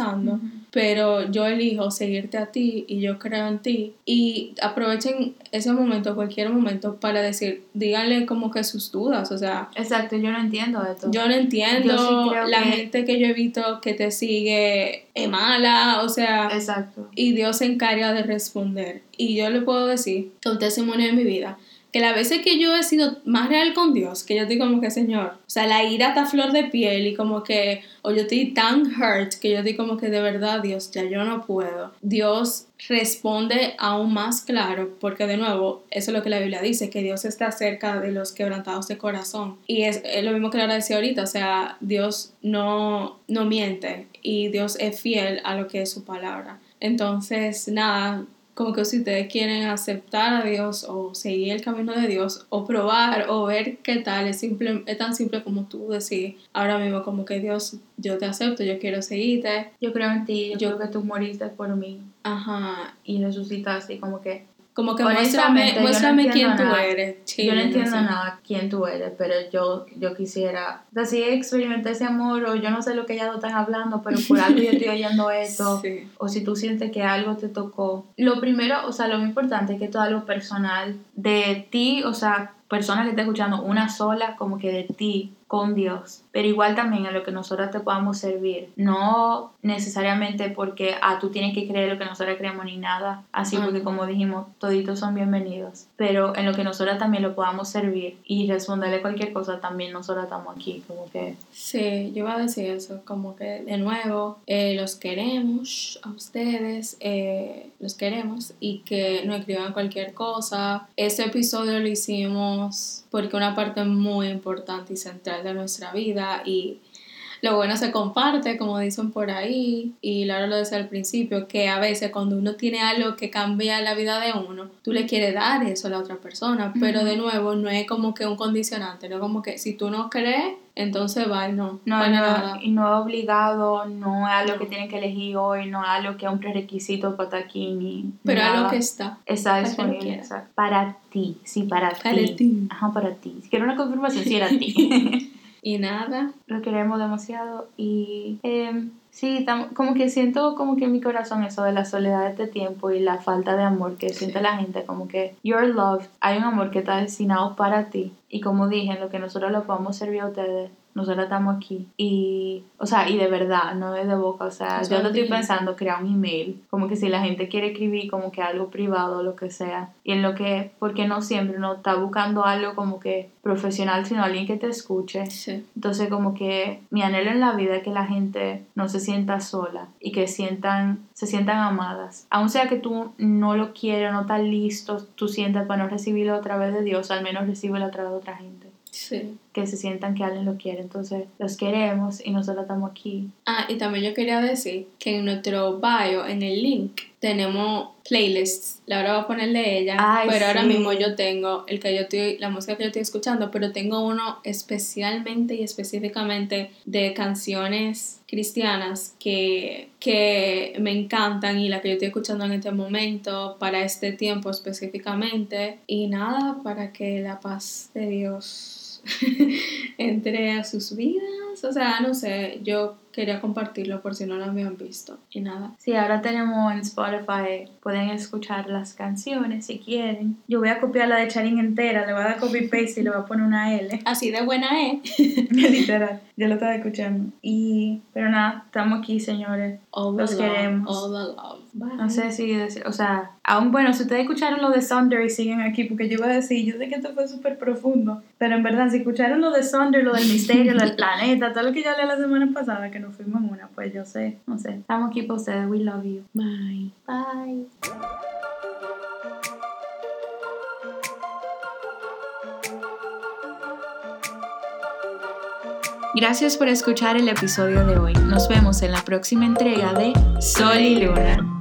pero yo elijo seguirte a ti y yo creo en ti. Y aprovechen ese momento, cualquier momento, para decir, díganle como que sus dudas, o sea. Exacto, yo no entiendo esto. Yo no entiendo la gente que yo he visto que te sigue es mala, o sea. Exacto. Y Dios se encarga de responder. Y yo le puedo decir, un testimonio de mi vida, que las veces que yo he sido más real con Dios, que yo estoy como que, Señor, o sea, la ira está flor de piel y como que, o yo estoy tan hurt que yo estoy como que de verdad, Dios, ya yo no puedo. Dios responde aún más claro, porque de nuevo, eso es lo que la Biblia dice, que Dios está cerca de los quebrantados de corazón. Y es, lo mismo que Laura decía ahorita, o sea, Dios no, no miente y Dios es fiel a lo que es su palabra. Entonces, nada, como que si ustedes quieren aceptar a Dios o seguir el camino de Dios o probar o ver qué tal, es, simple, es tan simple como tú decir ahora mismo como que Dios, yo te acepto, yo quiero seguirte. Yo creo en ti, yo, creo que tú moriste por mí. Ajá. Y resucitaste como que como que muéstrame, muéstrame quién tú eres. yo no entiendo nada quién tú eres, pero yo, yo quisiera, o sea, si experimenté ese amor, o yo no sé lo que ellas están hablando, pero por algo yo estoy oyendo eso, o si tú sientes que algo te tocó. Lo primero, o sea, lo más importante es que todo algo personal de ti, o sea, persona que está escuchando, una sola, como que de ti, con Dios, pero igual también a lo que nosotros te podamos servir, no necesariamente porque ah, tú tienes que creer lo que nosotros creemos ni nada, así porque como dijimos, toditos son bienvenidos, pero en lo que nosotros también lo podamos servir y responderle cualquier cosa, también nosotros estamos aquí, como que... Sí, yo iba a decir eso, como que de nuevo, eh, los queremos a ustedes, eh, los queremos y que no escriban cualquier cosa. Este episodio lo hicimos porque una parte muy importante y central de nuestra vida y lo bueno se comparte, como dicen por ahí, y Laura lo decía al principio, que a veces cuando uno tiene algo que cambia la vida de uno, tú le quieres dar eso a la otra persona, pero de nuevo no es como que un condicionante, no como que si tú no crees, entonces va, no. No, no, y no es obligado, no es algo que tienen que elegir hoy, no es algo que es un prerequisito para estar aquí ni. Pero es algo que está. Está disponible. Para ti, sí, para, para ti. ti. Ajá, para ti. Si quiero una confirmación, sí era ti. y nada. Lo queremos demasiado y. Eh, Sí, como que siento como que en mi corazón eso de la soledad de este tiempo y la falta de amor que siente la gente, como que you're loved, hay un amor que está destinado para ti y como dije, en lo que nosotros lo podemos servir a ustedes, nosotros estamos aquí. Y, o sea, y de verdad, no es de boca. O sea, yo no estoy pensando crear un email, como que si la gente quiere escribir como que algo privado o lo que sea. Y en lo que, porque no siempre uno está buscando algo como que profesional, sino alguien que te escuche. Sí. Entonces, como que mi anhelo en la vida es que la gente no se sienta sola y que sientan, se sientan amadas. Aun sea que tú no lo quieras, no estás listo, tú sientas para no recibirlo a través de Dios, al menos recíbelo a través de otra gente. Sí. Que se sientan que alguien lo quiere. Entonces, los queremos y nosotros estamos aquí. Ah, y también yo quería decir que en nuestro bio, en el link, tenemos playlists. Laura va a ponerle ella, pero ahora mismo yo tengo el que yo estoy, la música que yo estoy escuchando, pero tengo uno especialmente y específicamente de canciones cristianas que, que me encantan y la que yo estoy escuchando en este momento, para este tiempo específicamente. Y nada, para que la paz de Dios entre a sus vidas. O sea, no sé, yo quería compartirlo por si no lo habían visto. Y nada. Sí, ahora tenemos en Spotify, pueden escuchar las canciones si quieren. Yo voy a copiar la de Charin entera, le voy a dar copy paste y le voy a poner una L. Así de buena es. Literal, yo lo estaba escuchando. Y, pero nada, estamos aquí, señores. Los queremos. All the love. No sé si decir, o sea, aún bueno, si ustedes escucharon lo de Sunder y siguen aquí, porque yo iba a decir, yo sé que esto fue súper profundo, pero en verdad, si escucharon lo de Sunder, lo del misterio, lo del planeta, todo lo que yo hablé la semana pasada, que nos fuimos una, pues yo sé, no sé. Estamos aquí para ustedes, we love you. Bye. Bye. Gracias por escuchar el episodio de hoy. Nos vemos en la próxima entrega de Sol y Luna.